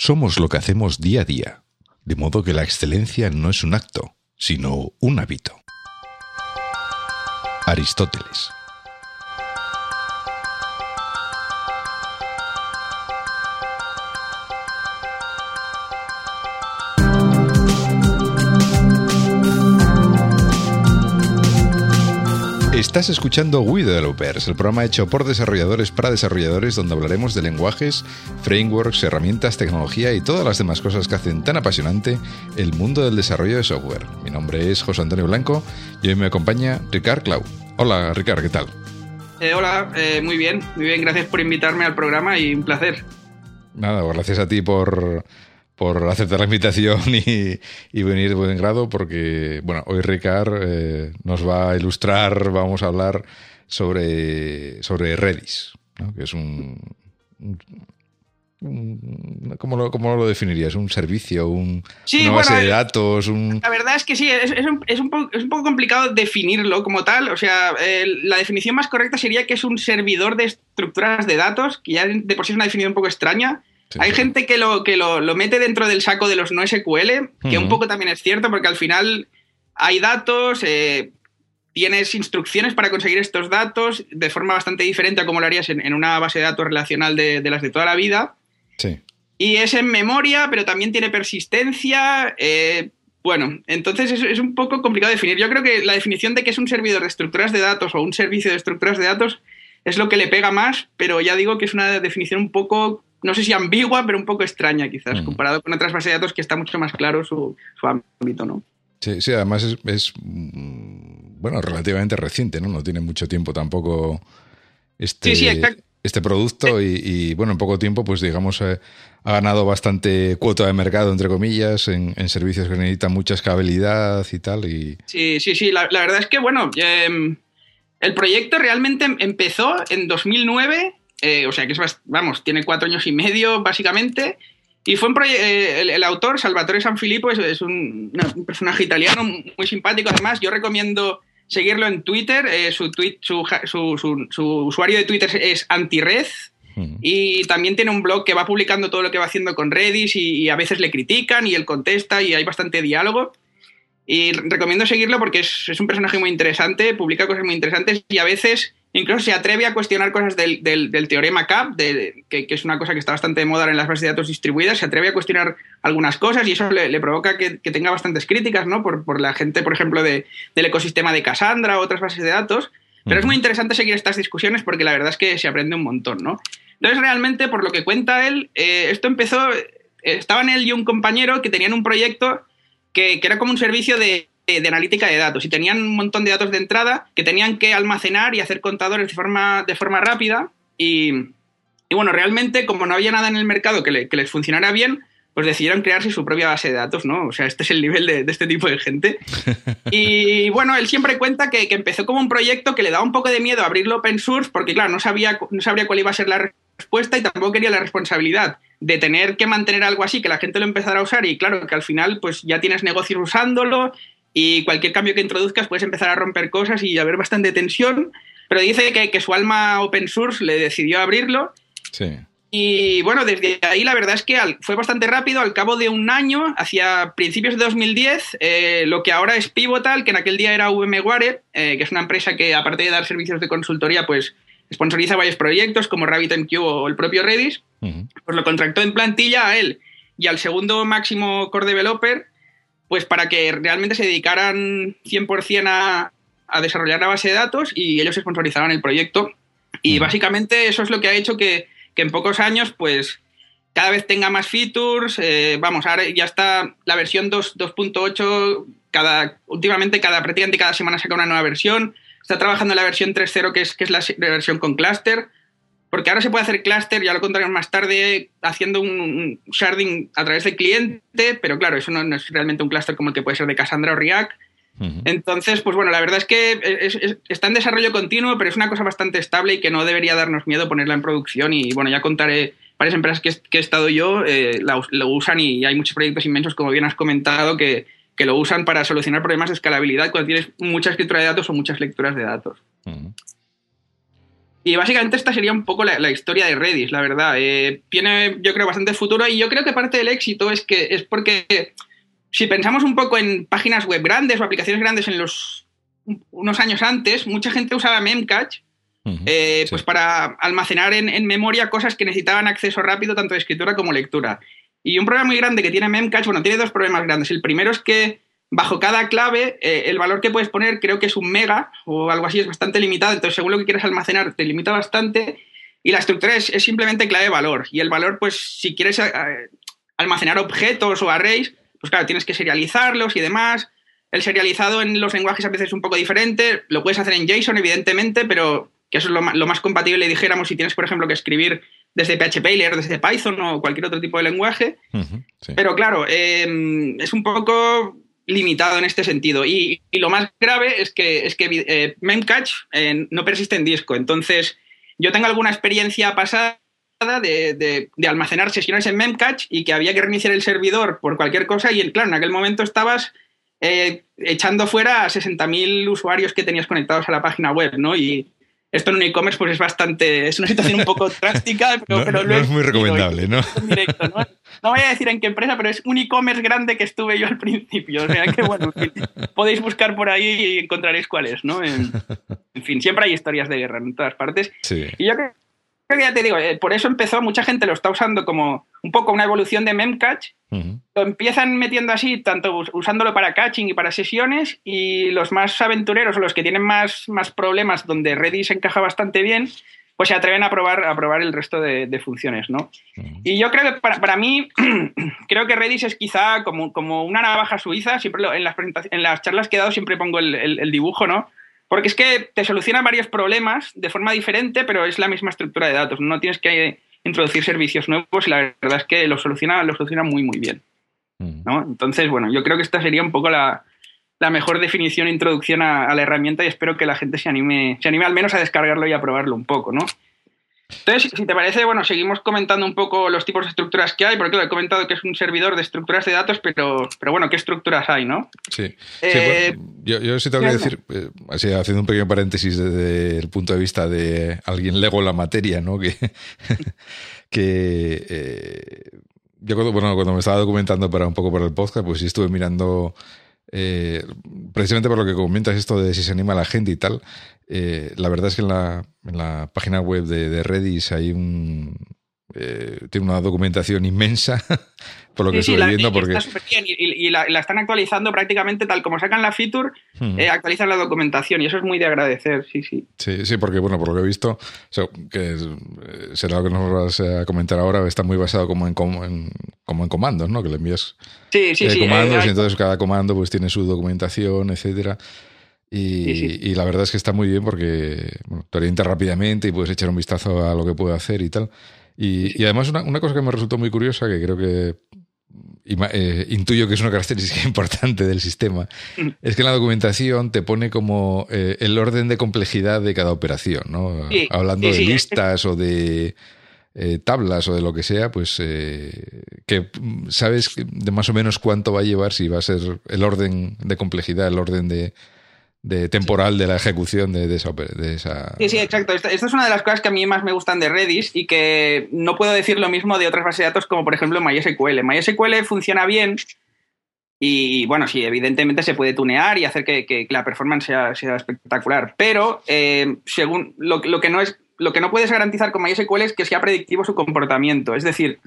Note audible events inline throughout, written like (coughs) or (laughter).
Somos lo que hacemos día a día, de modo que la excelencia no es un acto, sino un hábito. Aristóteles. Estás escuchando We Developers, el programa hecho por desarrolladores para desarrolladores donde hablaremos de lenguajes, frameworks, herramientas, tecnología y todas las demás cosas que hacen tan apasionante el mundo del desarrollo de software. Mi nombre es José Antonio Blanco y hoy me acompaña Ricard Clau. Hola Ricard, ¿qué tal? Eh, hola, eh, muy bien, muy bien, gracias por invitarme al programa y un placer. Nada, gracias a ti por, por aceptar la invitación (laughs) y, venir de buen grado, porque, bueno, hoy Ricard eh, nos va a ilustrar, vamos a hablar sobre, sobre Redis, que es un, ¿Cómo lo, ¿Cómo lo, definirías? ¿Un servicio? Un, ¿Una base de datos? La verdad es que sí, es, un, es, un poco, es, un, poco, complicado definirlo como tal. O sea, la definición más correcta sería que es un servidor de estructuras de datos, que ya de por sí es una definición un poco extraña, hay gente que, lo, que lo, mete dentro del saco de los no SQL, que un poco también es cierto, porque al final hay datos, eh, tienes instrucciones para conseguir estos datos de forma bastante diferente a como lo harías en, una base de datos relacional de, las de toda la vida. Sí. Y es en memoria, pero también tiene persistencia. Eh, bueno, entonces es, es, un poco complicado definir. Yo creo que la definición de que es un servidor de estructuras de datos o un servicio de estructuras de datos es lo que le pega más, pero ya digo que es una definición un poco no sé si ambigua, pero un poco extraña quizás, comparado con otras bases de datos que está mucho más claro su, ámbito, ¿no? Sí, sí, además es, mm, bueno, relativamente reciente, ¿no? No tiene mucho tiempo tampoco este, este producto y, bueno, en poco tiempo, pues digamos, eh, ha ganado bastante cuota de mercado, entre comillas, en, servicios que necesitan mucha escalabilidad y tal. Y... Sí, sí, sí, la, verdad es que, bueno, em, el proyecto realmente empezó en 2009 eh, o sea que es, vamos, tiene cuatro años y medio básicamente. Y fue un eh, el, autor, Salvatore Sanfilippo, es, es un, personaje italiano muy simpático. Además, yo recomiendo seguirlo en Twitter. Eh, su, tweet, su, su, usuario de Twitter es antired. Y también tiene un blog que va publicando todo lo que va haciendo con Redis y, a veces le critican y él contesta y hay bastante diálogo. Y recomiendo seguirlo porque es, es, un personaje muy interesante, publica cosas muy interesantes y a veces Incluso se atreve a cuestionar cosas del, teorema CAP, que, es una cosa que está bastante de moda en las bases de datos distribuidas, se atreve a cuestionar algunas cosas y eso le, provoca que, tenga bastantes críticas ¿no? por, la gente, por ejemplo, del ecosistema de Cassandra o otras bases de datos. Pero es muy interesante seguir estas discusiones porque la verdad es que se aprende un montón. ¿no? Entonces, realmente, por lo que cuenta él, eh, esto empezó, eh, estaban él y un compañero que tenían un proyecto que era como un servicio de de analítica de datos y tenían un montón de datos de entrada que tenían que almacenar y hacer contadores de forma, de forma rápida y, bueno, realmente como no había nada en el mercado que, les funcionara bien, pues decidieron crearse su propia base de datos, ¿no? O sea, este es el nivel de, este tipo de gente. (laughs) Y bueno, él siempre cuenta que, empezó como un proyecto que le daba un poco de miedo abrirlo open source porque, claro, no sabía, no sabría cuál iba a ser la respuesta y tampoco quería la responsabilidad de tener que mantener algo así, que la gente lo empezara a usar y claro, que al final pues ya tienes negocios usándolo y cualquier cambio que introduzcas puedes empezar a romper cosas y haber bastante tensión, pero dice que, que su alma open source le decidió abrirlo. Sí. Y bueno, desde ahí la verdad es que fue bastante rápido. Al cabo de un año, hacia principios de 2010, eh, lo que ahora es Pivotal, que en aquel día era VMware, eh, que es una empresa que aparte de dar servicios de consultoría, pues sponsoriza varios proyectos como RabbitMQ o el propio Redis, pues lo contrató en plantilla a él y al segundo máximo core developer pues para que realmente se dedicaran 100% a, a desarrollar la base de datos y ellos sponsorizaran el proyecto. Y básicamente eso es lo que ha hecho que, en pocos años, pues cada vez tenga más features. Eh, vamos, ahora ya está la versión 2.8, cada, últimamente cada, prácticamente cada semana saca una nueva versión. Está trabajando en la versión 3.0, que es, que es la versión con cluster. Porque ahora se puede hacer cluster, ya lo contaremos más tarde, haciendo un, sharding a través del cliente, pero claro, eso no, es realmente un cluster como el que puede ser de Cassandra o React. Entonces, pues bueno, la verdad es que está en desarrollo continuo, pero es una cosa bastante estable y que no debería darnos miedo ponerla en producción. Y bueno, ya contaré varias empresas que, he estado yo, eh, lo usan y hay muchos proyectos inmensos, como bien has comentado, que, lo usan para solucionar problemas de escalabilidad cuando tienes mucha escritura de datos o muchas lecturas de datos. Y básicamente esta sería un poco la, historia de Redis, la verdad. Eh, tiene, yo creo, bastante futuro y yo creo que parte del éxito es que es porque si pensamos un poco en páginas web grandes o aplicaciones grandes en los unos años antes, mucha gente usaba Memcache eh, pues para almacenar en, memoria cosas que necesitaban acceso rápido tanto de escritura como lectura. Y un problema muy grande que tiene Memcache, bueno, tiene dos problemas grandes. El primero es que bajo cada clave eh, el valor que puedes poner creo que es un mega o algo así, es bastante limitado, entonces según lo que quieres almacenar te limita bastante y la estructura es, simplemente clave valor. Y el valor, pues si quieres eh, almacenar objetos o arrays, pues claro, tienes que serializarlos y demás. El serializado en los lenguajes a veces es un poco diferente, lo puedes hacer en JSON evidentemente, pero que eso es lo más, compatible, dijéramos, si tienes, por ejemplo, que escribir desde PHP y leer desde Python o cualquier otro tipo de lenguaje. Pero claro, em, es un poco limitado en este sentido. Y, lo más grave es que, es que eh, Memcache eh, no persiste en disco. Entonces, yo tengo alguna experiencia pasada de, almacenar sesiones en Memcache y que había que reiniciar el servidor por cualquier cosa y claro, en aquel momento estabas eh, echando fuera a 60.000 usuarios que tenías conectados a la página web, ¿no? Y, esto en un e-commerce pues es bastante, es una situación un poco (laughs) drástica, pero, no, es muy recomendable, ¿no? ¿no? voy a decir en qué empresa, pero es un e-commerce grande que estuve yo al principio, o sea que bueno, podéis buscar por ahí y encontraréis cuál es, ¿no? En, fin, siempre hay historias de guerra en todas partes. Sí. Y yo creo ya te digo, eh, por eso empezó, mucha gente lo está usando como un poco una evolución de Memcache. Lo empiezan metiendo así, tanto usándolo para caching y para sesiones, y los más aventureros o los que tienen más, más problemas, donde Redis encaja bastante bien, pues se atreven a probar, a probar el resto de, funciones, ¿no? Y yo creo que para, mí, (clears throat) creo que Redis es quizá como, como una navaja suiza, siempre en, las en las charlas que he dado siempre pongo el, el dibujo, ¿no? Porque es que te soluciona varios problemas de forma diferente, pero es la misma estructura de datos. No tienes que introducir servicios nuevos y la verdad es que lo soluciona, lo soluciona muy, muy bien. Mm. ¿no? Entonces, bueno, yo creo que esta sería un poco la, mejor definición e introducción a, a, la herramienta y espero que la gente se anime, se anime al menos a descargarlo y a probarlo un poco, ¿no? Entonces, si te parece, bueno, seguimos comentando un poco los tipos de estructuras que hay, porque he comentado que es un servidor de estructuras de datos, pero, pero bueno, ¿qué estructuras hay, no? Sí. Eh, yo, yo, sí tengo que decir, eh, así, haciendo un pequeño paréntesis desde el punto de vista de alguien lego la materia, ¿no? Que, (laughs) que eh, yo cuando, bueno, cuando me estaba documentando para un poco para el podcast, pues sí estuve mirando eh, precisamente por lo que comentas esto de si se anima la gente y tal, eh, la verdad es que en la, en la página web de, de Redis hay un, eh, tiene una documentación inmensa, (laughs) por lo que estoy viendo. Porque... Está súper bien y, la, están actualizando prácticamente tal como sacan la feature, eh, actualizan la documentación y eso es muy de agradecer, sí, sí. Sí, sí, porque bueno, por lo que he visto, que eh, será lo que nos vas a comentar ahora, está muy basado como en, como en, comandos, ¿no? Que le envías sí, sí, sí, comandos y entonces cada comando pues tiene su documentación, etcétera. Y, y, la verdad es que está muy bien porque te orienta rápidamente y puedes echar un vistazo a lo que puede hacer y tal. Y, además una, una, cosa que me resultó muy curiosa, que creo que eh, intuyo que es una característica (laughs) importante del sistema, mm. es que en la documentación te pone como eh, el orden de complejidad de cada operación, ¿no? Hablando de listas o de eh, tablas o de lo que sea, pues que sabes de más o menos cuánto va a llevar si va a ser el orden de complejidad, el orden de, de temporal de la ejecución de, esa, de, esa, Sí, sí, exacto. Esta, es una de las cosas que a mí más me gustan de Redis y que no puedo decir lo mismo de otras bases de datos como por ejemplo MySQL. MySQL funciona bien y bueno, sí, evidentemente se puede tunear y hacer que, la performance sea, sea, espectacular, pero eh, según lo, lo, que no es, lo que no puedes garantizar con MySQL es que sea predictivo su comportamiento. Es decir,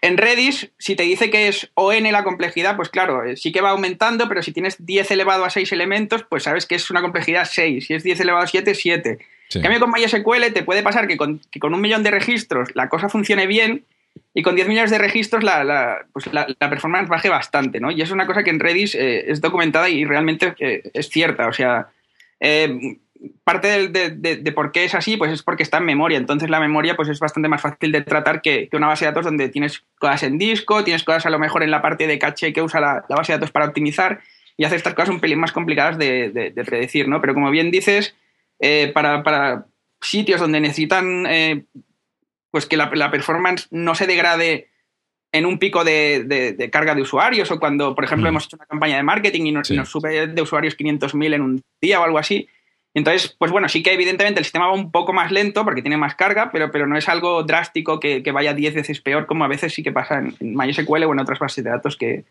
en Redis, si te dice que es ON la complejidad, pues claro, eh, sí que va aumentando, pero si tienes 10 elevado a 6 elementos, pues sabes que es una complejidad 6. Si es 10 elevado a 7, 7. En cambio, con MySQL te puede pasar que con, un millón de registros la cosa funcione bien y con 10 millones de registros la, pues performance baje bastante, ¿no? Y es una cosa que en Redis eh, es documentada y realmente eh, es cierta. O sea, parte de, por qué es así, pues es porque está en memoria. Entonces la memoria pues es bastante más fácil de tratar que, una base de datos donde tienes cosas en disco, tienes cosas a lo mejor en la parte de caché que usa la, base de datos para optimizar y hace estas cosas un pelín más complicadas de, predecir, ¿no? Pero como bien dices, eh, para, sitios donde necesitan eh, pues que la, performance no se degrade en un pico de, carga de usuarios o cuando, por ejemplo, mm. hemos hecho una campaña de marketing y nos, nos sube de usuarios 500.000 en un día o algo así, Entonces, pues bueno, sí que evidentemente el sistema va un poco más lento porque tiene más carga, pero, pero no es algo drástico que, vaya 10 veces peor, como a veces sí que pasa en, MySQL o en otras bases de datos que,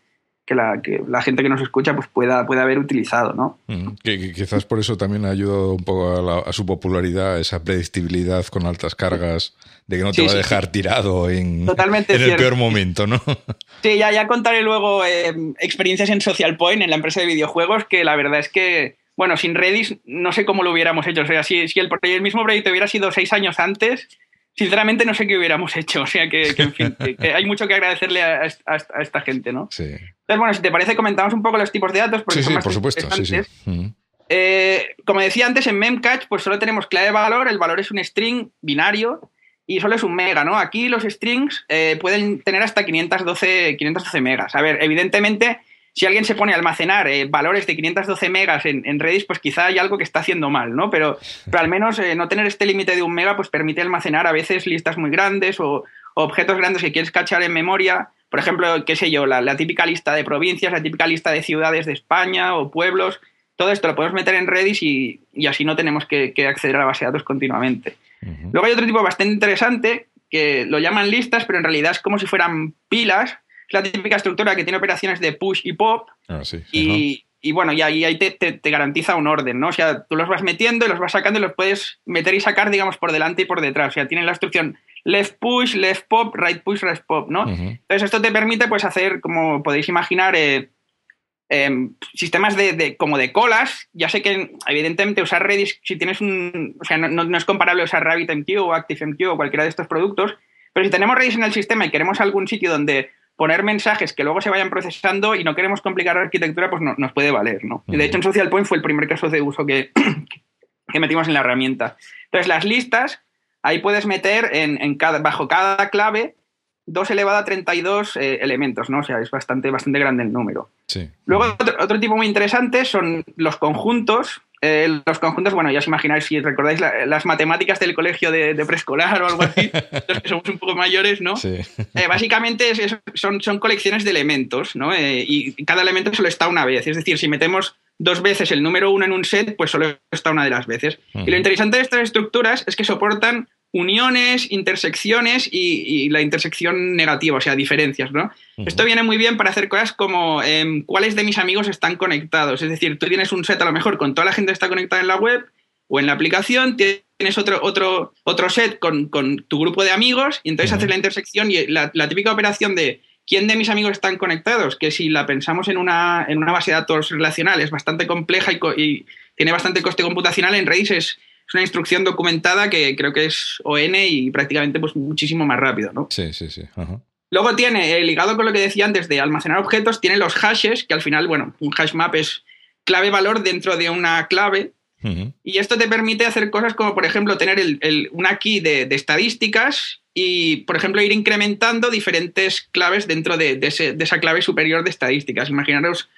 la, que la gente que nos escucha pues pueda, pueda haber utilizado, ¿no? que, quizás por eso también ha ayudado un poco a, su popularidad, esa predictibilidad con altas cargas, de que no te va a dejar tirado en, en el peor momento, ¿no? (laughs) Sí, ya, ya contaré luego eh, experiencias en Social Point, en la empresa de videojuegos, que la verdad es que bueno, sin Redis no sé cómo lo hubiéramos hecho. O sea, si, si el, el, mismo proyecto hubiera sido seis años antes, sinceramente no sé qué hubiéramos hecho. (laughs) O sea, que, en fin, hay mucho que agradecerle a, esta gente, ¿no? Sí. Entonces, bueno, si te parece, comentamos un poco los tipos de datos. Porque sí, sí, por supuesto. Sí, sí. Eh, como decía antes, en Memcache, pues solo tenemos clave de valor. El valor es un string binario y solo es un mega, ¿no? Aquí los strings eh, pueden tener hasta 512, 512 megas. A ver, evidentemente si alguien se pone a almacenar eh, valores de 512 megas en, Redis, pues quizá hay algo que está haciendo mal, ¿no? Pero, pero al menos eh, no tener este límite de un mega, pues permite almacenar a veces listas muy grandes o, objetos grandes que quieres cachar en memoria. Por ejemplo, qué sé yo, la, típica lista de provincias, la típica lista de ciudades de España o pueblos. Todo esto lo podemos meter en Redis y, así no tenemos que, acceder a la base de datos continuamente. Luego hay otro tipo bastante interesante que lo llaman listas, pero en realidad es como si fueran pilas la típica estructura que tiene operaciones de push y pop. Ah, sí. y, bueno, y ahí, te, te, garantiza un orden, ¿no? O sea, tú los vas metiendo y los vas sacando y los puedes meter y sacar, digamos, por delante y por detrás. O sea, tienen la instrucción left push, left pop, right push, right pop, ¿no? Entonces, esto te permite, pues, hacer, como podéis imaginar, eh, em, sistemas de, como de colas. Ya sé que, evidentemente, usar Redis, si tienes un. O sea, no, no es comparable usar RabbitMQ o ActiveMQ o cualquiera de estos productos. Pero si tenemos Redis en el sistema y queremos algún sitio donde poner mensajes que luego se vayan procesando y no queremos complicar la arquitectura, pues no, nos puede valer, ¿no? De hecho, en Social Point fue el primer caso de uso que, (coughs) que metimos en la herramienta. Entonces, las listas, ahí puedes meter en, cada, bajo cada clave 2 elevado a 32 eh, elementos, ¿no? O sea, es bastante, bastante grande el número. Sí. Luego, otro, otro, tipo muy interesante son los conjuntos, eh, los conjuntos, bueno, ya os imagináis, si recordáis las matemáticas del colegio de, preescolar o algo así, (laughs) los que somos un poco mayores, ¿no? Sí. Eh, básicamente son, son colecciones de elementos, ¿no? Eh, y cada elemento solo está una vez. Es decir, si metemos dos veces el número uno en un set, pues solo está una de las veces. Y lo interesante de estas estructuras es que soportan uniones, intersecciones y, la intersección negativa, o sea, diferencias, ¿no? Esto viene muy bien para hacer cosas como em, cuáles de mis amigos están conectados. Es decir, tú tienes un set a lo mejor con toda la gente que está conectada en la web o en la aplicación, tienes otro, otro, otro set con, tu grupo de amigos y entonces haces la intersección y la, típica operación de quién de mis amigos están conectados, que si la pensamos en una, en una base de datos relacional es bastante compleja y, y tiene bastante coste computacional, en Redis es una instrucción documentada que creo que es ON y prácticamente pues muchísimo más rápido, ¿no? Sí, sí, sí. Luego tiene, eh, ligado con lo que decía antes de almacenar objetos, tiene los hashes, que al final, bueno, un hash map es clave-valor dentro de una clave. Y esto te permite hacer cosas como, por ejemplo, tener el, una key de, estadísticas y, por ejemplo, ir incrementando diferentes claves dentro de, de, esa clave superior de estadísticas. Imaginaros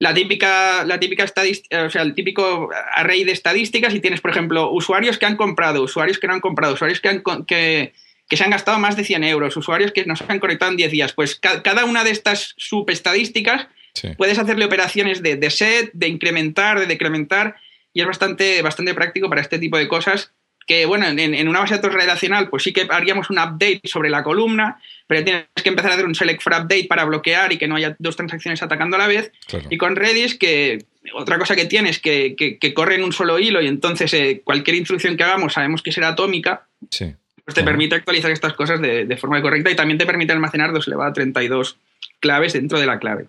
la típica, la típica estadística, o sea, el típico array de estadísticas y tienes, por ejemplo, usuarios que han comprado, usuarios que no han comprado, usuarios que, han, que, que se han gastado más de 100 euros, usuarios que nos han conectado en 10 días. Pues cada una de estas subestadísticas puedes hacerle operaciones de, de, set, de incrementar, de decrementar y es bastante, bastante práctico para este tipo de cosas que, bueno, en, una base de datos relacional, pues sí que haríamos un update sobre la columna, pero tienes que empezar a hacer un select for update para bloquear y que no haya dos transacciones atacando a la vez. Y con Redis, que otra cosa que tienes que, que, corre en un solo hilo y entonces eh, cualquier instrucción que hagamos sabemos que será atómica. Pues te permite actualizar estas cosas de, forma correcta y también te permite almacenar 2 elevado a 32 claves dentro de la clave.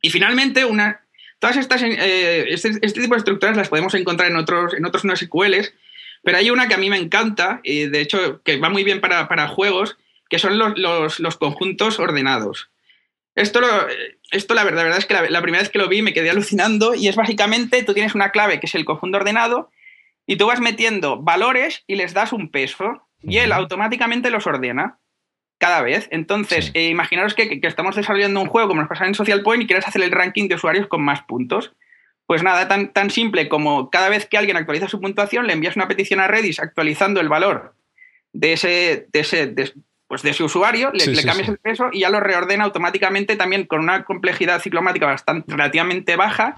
Y finalmente, una, todas estas, eh, este, este, tipo de estructuras las podemos encontrar en otros, en otros NoSQLs pero hay una que a mí me encanta, y de hecho que va muy bien para, juegos, que son los, conjuntos ordenados. Esto, esto la, verdad, verdad es que la, primera vez que lo vi me quedé alucinando y es básicamente, tú tienes una clave que es el conjunto ordenado y tú vas metiendo valores y les das un peso y él automáticamente los ordena cada vez. Entonces, eh, imaginaros que, que, estamos desarrollando un juego como nos pasa en Social Point y quieres hacer el ranking de usuarios con más puntos. Pues nada, tan, tan simple como cada vez que alguien actualiza su puntuación, le envías una petición a Redis actualizando el valor de ese, de ese, pues de su usuario, le, cambias el peso y ya lo reordena automáticamente también con una complejidad ciclomática bastante relativamente baja.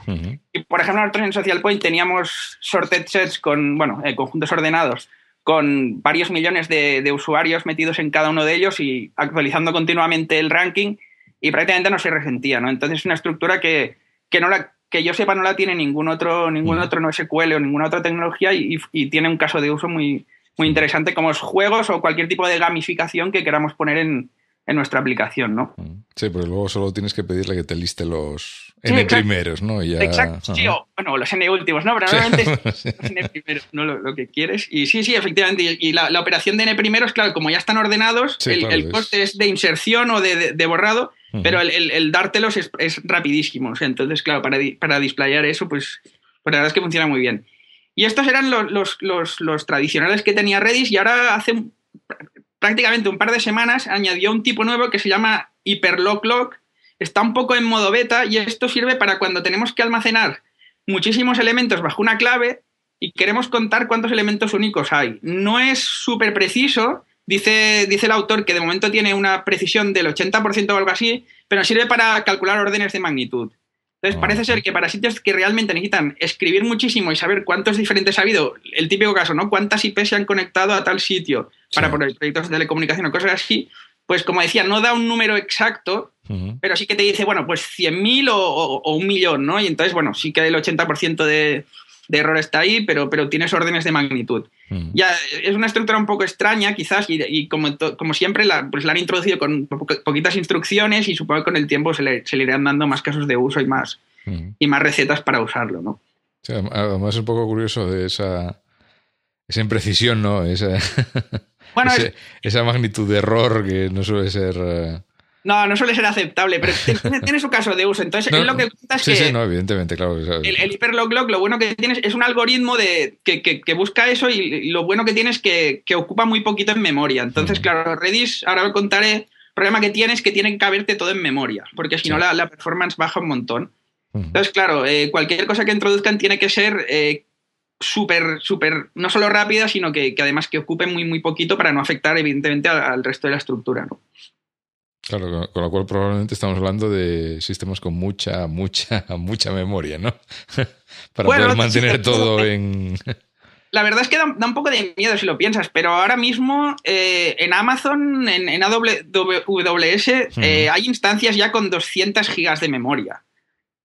Y por ejemplo, nosotros en Social Point teníamos sorted sets con, bueno, eh, conjuntos ordenados con varios millones de, usuarios metidos en cada uno de ellos y actualizando continuamente el ranking y prácticamente no se resentía, ¿no? Entonces es una estructura que, no la, que yo sepa no la tiene ningún otro, ningún otro no SQL o ninguna otra tecnología y, y tiene un caso de uso muy, muy interesante como es juegos o cualquier tipo de gamificación que queramos poner en, nuestra aplicación, ¿no? Sí, pero luego solo tienes que pedirle que te liste los N primeros, ¿no? Exacto, sí, o, bueno, los N últimos, ¿no? Pero normalmente (laughs) los N primeros, ¿no? Lo, que quieres. Y sí, sí, efectivamente. Y la, operación de N primeros, claro, como ya están ordenados, el, coste es... de inserción o de, borrado, pero el, dártelos es, rapidísimo. entonces, claro, para, para displayar eso, pues, pues la verdad es que funciona muy bien. Y estos eran los, tradicionales que tenía Redis y ahora hace prácticamente un par de semanas añadió un tipo nuevo que se llama HyperLockLock. Está un poco en modo beta y esto sirve para cuando tenemos que almacenar muchísimos elementos bajo una clave y queremos contar cuántos elementos únicos hay. No es súper preciso, dice, dice el autor que de momento tiene una precisión del 80% o algo así, pero sirve para calcular órdenes de magnitud. Entonces, ah, parece ser que para sitios que realmente necesitan escribir muchísimo y saber cuántos diferentes ha habido, el típico caso, ¿no? ¿Cuántas IP se han conectado a tal sitio para proyectos de telecomunicación o cosas así? Pues como decía, no da un número exacto, pero sí que te dice, bueno, pues 100.000 o, o, un millón, ¿no? Y entonces, bueno, sí que el 80% de, de error está ahí, pero, pero tienes órdenes de magnitud. Mm. Ya es una estructura un poco extraña, quizás, y, como, como, siempre, la, pues la han introducido con poquitas instrucciones y supongo que con el tiempo se le, se le irán dando más casos de uso y más, mm. y más recetas para usarlo, ¿no? además es un poco curioso de esa, esa imprecisión, ¿no? Esa, (laughs) esa magnitud de error que no suele ser... No, no suele ser aceptable, pero (laughs) tiene, su caso de uso. Entonces, es lo que cuenta es sí, que. Sí, no, evidentemente, claro. El, el lo bueno que tienes es un algoritmo de, que, busca eso y, lo bueno que tienes es que, ocupa muy poquito en memoria. Entonces, claro, Redis, ahora lo contaré, el problema que tiene es que tiene que caberte todo en memoria, porque si no la, performance baja un montón. Entonces, claro, eh, cualquier cosa que introduzcan tiene que ser eh, súper, súper, no solo rápida, sino que, además que ocupe muy, muy poquito para no afectar, evidentemente, al, al resto de la estructura. ¿no? Claro, con lo cual probablemente estamos hablando de sistemas con mucha, mucha, (laughs) mucha memoria, ¿no? (laughs) Para poder mantener todo en... (laughs) La verdad es que da, un poco de miedo si lo piensas, pero ahora mismo eh, en Amazon, en, AWS, eh, hay instancias ya con 200 gigas de memoria.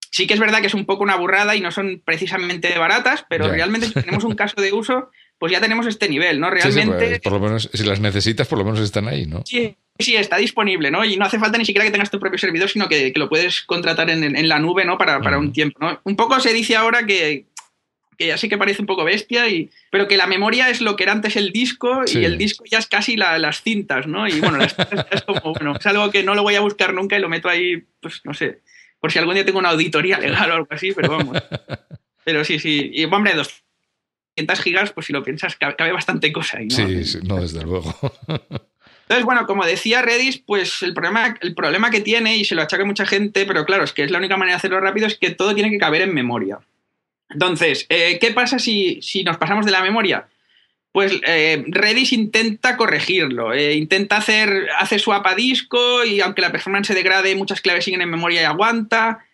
Sí que es verdad que es un poco una burrada y no son precisamente baratas, pero realmente si tenemos un caso de uso, pues ya tenemos este nivel, ¿no? Realmente... Pues, por lo menos, si las necesitas, por lo menos están ahí, ¿no? Sí, sí, está disponible, ¿no? Y no hace falta ni siquiera que tengas tu propio servidor, sino que, lo puedes contratar en, la nube, ¿no? Para, un tiempo, ¿no? Un poco se dice ahora que, que ya sí que parece un poco bestia, y, pero que la memoria es lo que era antes el disco y el disco ya es casi las cintas, ¿no? Y bueno, las cintas es como, bueno, es algo que no lo voy a buscar nunca y lo meto ahí, pues no sé, por si algún día tengo una auditoría legal o algo así, pero vamos. (laughs) Pero sí, sí, y hombre, 200 gigas, pues si lo piensas, cabe bastante cosa ahí, ¿no? Sí, sí no, desde luego. (laughs) Entonces, bueno, como decía Redis, pues el problema, el problema que tiene, y se lo achaca mucha gente, pero claro, es que es la única manera de hacerlo rápido, es que todo tiene que caber en memoria. Entonces, eh, ¿qué pasa si, nos pasamos de la memoria? Pues eh, Redis intenta corregirlo, eh, intenta hacer, hace swap a disco y aunque la performance se degrade, muchas claves siguen en memoria y aguanta.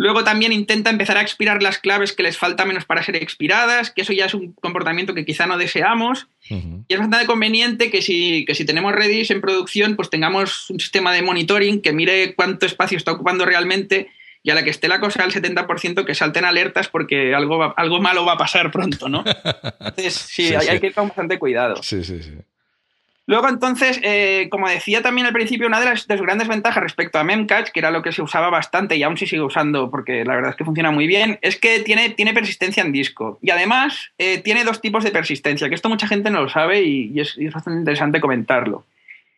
Luego también intenta empezar a expirar las claves que les falta menos para ser expiradas, que eso ya es un comportamiento que quizá no deseamos. Y es bastante conveniente que si, si tenemos Redis en producción, pues tengamos un sistema de monitoring que mire cuánto espacio está ocupando realmente y a la que esté la cosa al 70% que salten alertas porque algo, algo malo va a pasar pronto, ¿no? (laughs) Entonces, sí, hay, hay, que ir con bastante cuidado. Sí, sí, sí. Luego, entonces, eh, como decía también al principio, una de las, grandes ventajas respecto a Memcache, que era lo que se usaba bastante y aún se sigue usando porque la verdad es que funciona muy bien, es que tiene, tiene persistencia en disco. Y además, eh, tiene dos tipos de persistencia, que esto mucha gente no lo sabe y, es, bastante interesante comentarlo.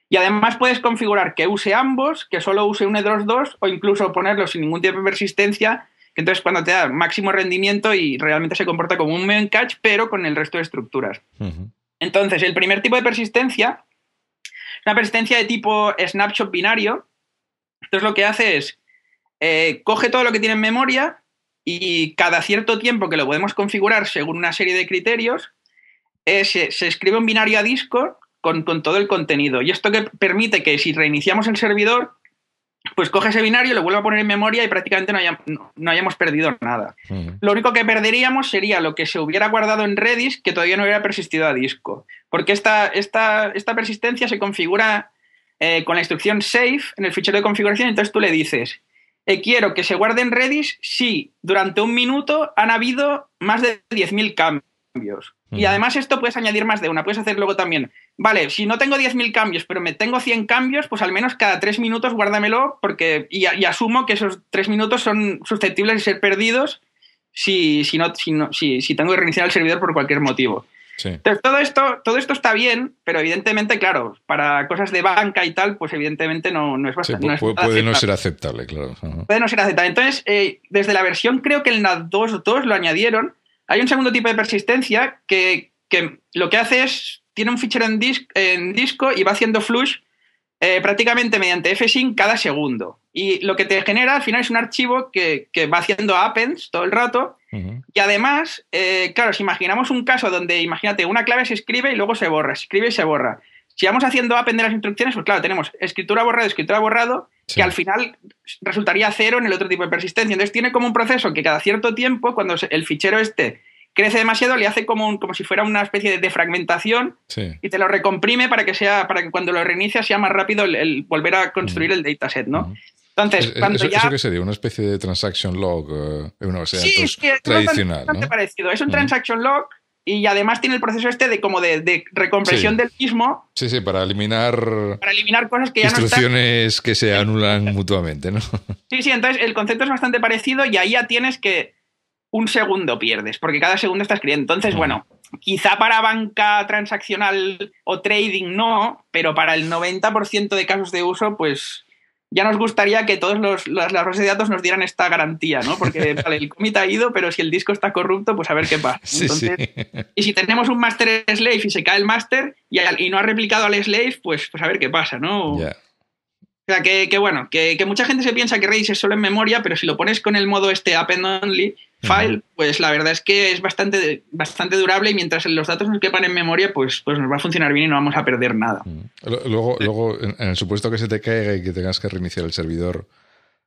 Y además puedes configurar que use ambos, que solo use uno de los dos, o incluso ponerlo sin ningún tipo de persistencia, que entonces cuando te da máximo rendimiento y realmente se comporta como un memcache, pero con el resto de estructuras. Entonces, el primer tipo de persistencia es una persistencia de tipo snapshot binario. Entonces, lo que hace es, eh, coge todo lo que tiene en memoria y cada cierto tiempo que lo podemos configurar según una serie de criterios, eh, se, escribe un binario a disco con, todo el contenido. Y esto que permite que si reiniciamos el servidor, pues coge ese binario, lo vuelve a poner en memoria y prácticamente no, hayamos perdido nada. Lo único que perderíamos sería lo que se hubiera guardado en Redis que todavía no hubiera persistido a disco. Porque esta, esta, esta persistencia se configura eh, con la instrucción save en el fichero de configuración. Entonces tú le dices, eh, quiero que se guarde en Redis si durante un minuto han habido más de 10.000 cambios. Y además esto puedes añadir más de una, puedes hacer luego también, vale, si no tengo 10.000 cambios, pero me tengo 100 cambios, pues al menos cada 3 minutos guárdamelo porque, y, asumo que esos 3 minutos son susceptibles de ser perdidos si, si, no, si, si, tengo que reiniciar el servidor por cualquier motivo. Entonces, todo esto, todo esto está bien, pero evidentemente, claro, para cosas de banca y tal, pues evidentemente no, no es bastante. puede, no ser aceptable, claro. Puede no ser aceptable. Entonces, eh, desde la versión creo que el NAT 2.2 lo añadieron, hay un segundo tipo de persistencia que, lo que hace es, tiene un fichero en, en disco y va haciendo flush eh, prácticamente mediante fsync cada segundo. Y lo que te genera al final es un archivo que, va haciendo appends todo el rato. Y además, eh, claro, si imaginamos un caso donde, imagínate, una clave se escribe y luego se borra, se escribe y se borra. Si vamos haciendo append de las instrucciones, pues claro, tenemos escritura borrado, escritura borrado, que al final resultaría cero en el otro tipo de persistencia. Entonces tiene como un proceso que cada cierto tiempo, cuando el fichero este crece demasiado, le hace como, como si fuera una especie de, fragmentación y te lo recomprime para que sea, para que cuando lo reinicia sea más rápido el, volver a construir el dataset, ¿no? Entonces, cuando eso, ya... ¿Eso qué sería? ¿Una especie de transaction log? Eh, una sí, tradicional, bastante, parecido. Es un transaction log y además tiene el proceso este de como de, recompresión del mismo. Sí, sí, para eliminar. Para eliminar cosas que ya Instrucciones no que se anulan mutuamente, ¿no? Sí, sí, entonces el concepto es bastante parecido y ahí ya tienes que un segundo pierdes, porque cada segundo estás escribiendo. Entonces, bueno, quizá para banca transaccional o trading no, pero para el 90% de casos de uso, pues ya nos gustaría que todas las, bases de datos nos dieran esta garantía, ¿no? Porque (laughs) el commit ha ido, pero si el disco está corrupto, pues a ver qué pasa. (laughs) Y si tenemos un master slave y se cae el master y, no ha replicado al slave, pues, pues a ver qué pasa, ¿no? O sea, que, bueno, que, que, mucha gente se piensa que Redis es solo en memoria, pero si lo pones con el modo este append only, file, pues la verdad es que es bastante, bastante durable y mientras los datos nos quepan en memoria, pues, pues nos va a funcionar bien y no vamos a perder nada. Luego, luego en el supuesto que se te caiga y que tengas que reiniciar el servidor,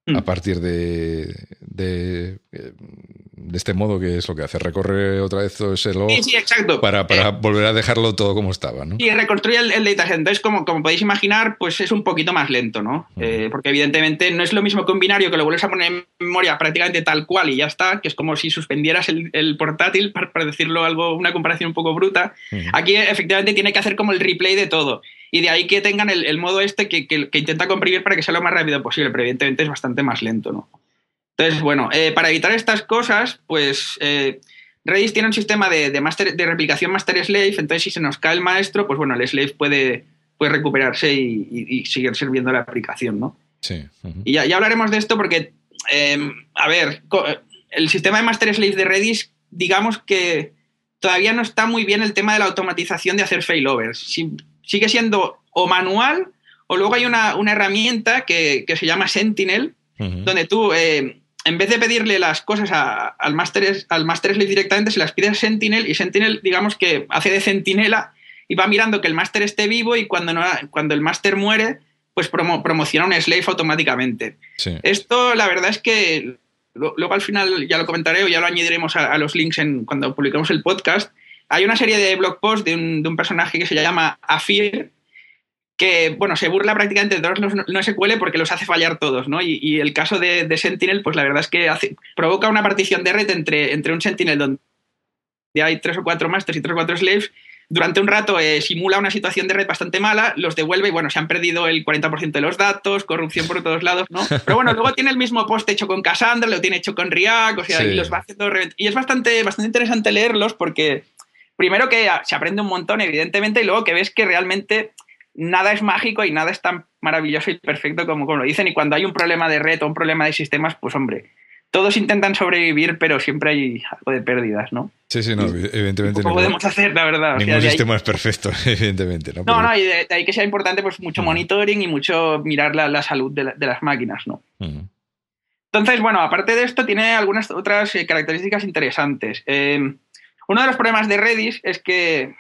a mm. partir de, de, este modo que es lo que hace, recorre otra vez todo ese log para, para eh, volver a dejarlo todo como estaba, ¿no? Y reconstruye el, el dataset. Entonces, como, como podéis imaginar, pues es un poquito más lento, ¿no? Eh, porque evidentemente no es lo mismo que un binario que lo vuelves a poner en memoria prácticamente tal cual y ya está, que es como si suspendieras el, portátil, (laughs) para, decirlo algo, una comparación un poco bruta. Aquí efectivamente tiene que hacer como el replay de todo y de ahí que tengan el, modo este que, intenta comprimir para que sea lo más rápido posible, pero evidentemente es bastante más lento, ¿no? Entonces, bueno, eh, para evitar estas cosas, pues eh, Redis tiene un sistema de, de replicación master-slave, entonces si se nos cae el maestro, pues bueno, el slave puede, puede recuperarse y, seguir sirviendo la aplicación, ¿no? Sí. Y ya, hablaremos de esto porque, em, a ver, el sistema de master-slave de Redis, digamos que todavía no está muy bien el tema de la automatización de hacer failovers. Si, sigue siendo o manual o luego hay una, herramienta que, se llama Sentinel, donde tú, eh, en vez de pedirle las cosas al Master, al Master Slave directamente, se las pides a Sentinel y Sentinel, digamos que hace de centinela y va mirando que el Master esté vivo y cuando, no, cuando el Master muere, pues promociona un Slave automáticamente. Esto, la verdad es que luego al final ya lo comentaré o ya lo añadiremos a, los links en, cuando publicamos el podcast hay una serie de blog posts de un, personaje que se llama Afir, que, bueno, se burla prácticamente de todos los no SQL porque los hace fallar todos, ¿no? Y, el caso de, Sentinel, pues la verdad es que provoca una partición de red entre, entre un Sentinel donde hay tres o cuatro masters y tres o cuatro slaves, durante un rato eh, simula una situación de red bastante mala, los devuelve y bueno, se han perdido el 40% de los datos, corrupción por todos lados, ¿no? (laughs) Pero bueno, luego tiene el mismo post hecho con Cassandra, lo tiene hecho con React, o sea, y los va haciendo... Y es bastante, bastante interesante leerlos porque primero que se aprende un montón, evidentemente, y luego que ves que realmente nada es mágico y nada es tan maravilloso y perfecto como, como lo dicen. Y cuando hay un problema de red o un problema de sistemas, pues hombre, todos intentan sobrevivir, pero siempre hay algo de pérdidas, ¿no? Sí, sí, no, evidentemente no. podemos hacer, la verdad. Ningún sistema es perfecto, (laughs) evidentemente. No, no, no y de, ahí que sea importante, pues mucho monitoring y mucho mirar la, salud de, las máquinas, ¿no? Entonces, bueno, aparte de esto, tiene algunas otras eh, características interesantes. Eh, uno de los problemas de Redis es que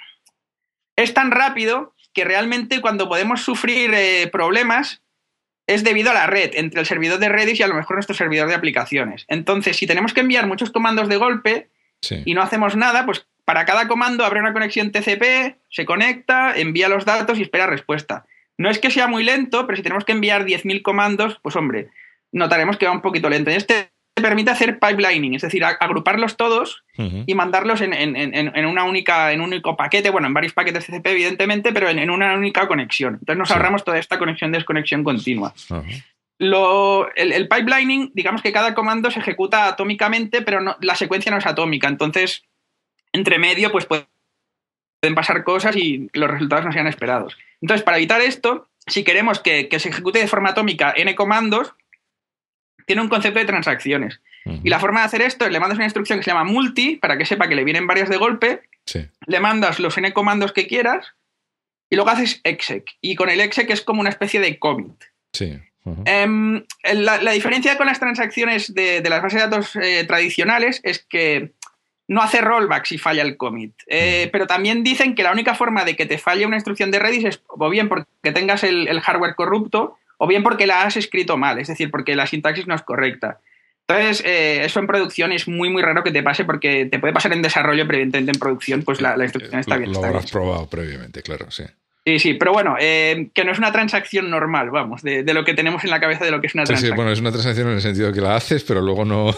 es tan rápido que realmente cuando podemos sufrir eh, problemas es debido a la red, entre el servidor de Redis y a lo mejor nuestro servidor de aplicaciones. Entonces, si tenemos que enviar muchos comandos de golpe y no hacemos nada, pues para cada comando abre una conexión TCP, se conecta, envía los datos y espera respuesta. No es que sea muy lento, pero si tenemos que enviar 10.000 comandos, pues hombre, notaremos que va un poquito lento. En este permite hacer pipelining, es decir, agruparlos todos y mandarlos en, una única, en un único paquete, bueno, en varios paquetes CCP, evidentemente, pero en, una única conexión. Entonces nos ahorramos toda esta conexión-desconexión continua. Lo, el, pipelining, digamos que cada comando se ejecuta atómicamente, pero la secuencia no es atómica. Entonces, entre medio, pues pueden pasar cosas y los resultados no sean esperados. Entonces, para evitar esto, si queremos que, que se ejecute de forma atómica n comandos, tiene un concepto de transacciones. Y la forma de hacer esto es le mandas una instrucción que se llama multi, para que sepa que le vienen varias de golpe, le mandas los n comandos que quieras y luego haces exec. Y con el exec es como una especie de commit. Em, la, diferencia con las transacciones de, las bases de datos eh, tradicionales es que no hace rollback si falla el commit. Eh, pero también dicen que la única forma de que te falle una instrucción de Redis es o bien porque tengas el hardware corrupto o bien porque la has escrito mal, es decir, porque la sintaxis no es correcta. Entonces, eh, eso en producción es muy, muy raro que te pase porque te puede pasar en desarrollo, pero evidentemente en producción, pues la, instrucción está bien. Lo habrás probado previamente, claro, sí. Sí, sí, pero bueno, eh, que no es una transacción normal, vamos, de, lo que tenemos en la cabeza de lo que es una transacción. Sí, bueno, es una transacción en el sentido que la haces, pero luego no.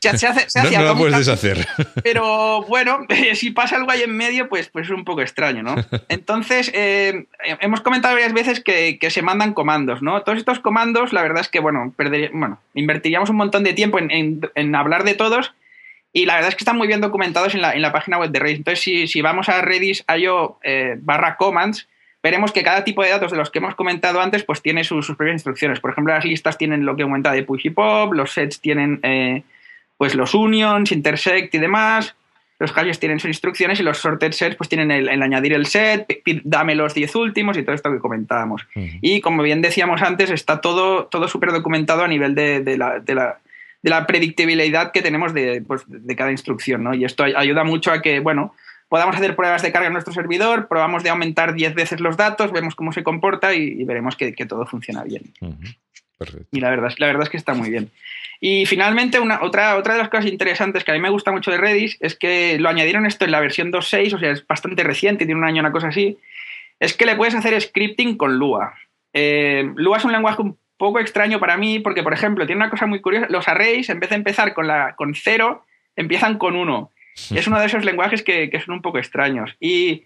Se, hace, se (laughs) no, la puedes deshacer. Pero bueno, (laughs) si pasa algo ahí en medio, pues, pues es un poco extraño, ¿no? Entonces, eh, hemos comentado varias veces que, se mandan comandos, ¿no? Todos estos comandos, la verdad es que, bueno, bueno invertiríamos un montón de tiempo en, hablar de todos. Y la verdad es que están muy bien documentados en la, página web de Redis. Entonces, si, si vamos a Redis IO eh, barra commands, veremos que cada tipo de datos de los que hemos comentado antes, pues tiene sus, propias instrucciones. Por ejemplo, las listas tienen lo que comenta de push y pop, los sets tienen eh, pues los unions, intersect y demás. Los hashes tienen sus instrucciones y los sorted sets pues tienen el, añadir el set, dame los 10 últimos y todo esto que comentábamos. Y como bien decíamos antes, está todo todo súper documentado a nivel de, la, de, la, de, la, predictibilidad que tenemos de, pues, de cada instrucción, ¿no? Y esto ayuda mucho a que, bueno, podamos hacer pruebas de carga en nuestro servidor, probamos de aumentar 10 veces los datos, vemos cómo se comporta y, veremos que, todo funciona bien. Y la verdad, la verdad es que está muy bien. Y finalmente, una, otra, otra de las cosas interesantes que a mí me gusta mucho de Redis es que lo añadieron esto en la versión 2.6, o sea, es bastante reciente, tiene un año, una cosa así, es que le puedes hacer scripting con Lua. Eh, Lua es un lenguaje un poco extraño para mí porque, por ejemplo, tiene una cosa muy curiosa, los arrays, en vez de empezar con, la, con cero, empiezan con uno. (laughs) Es uno de esos lenguajes que, son un poco extraños. Y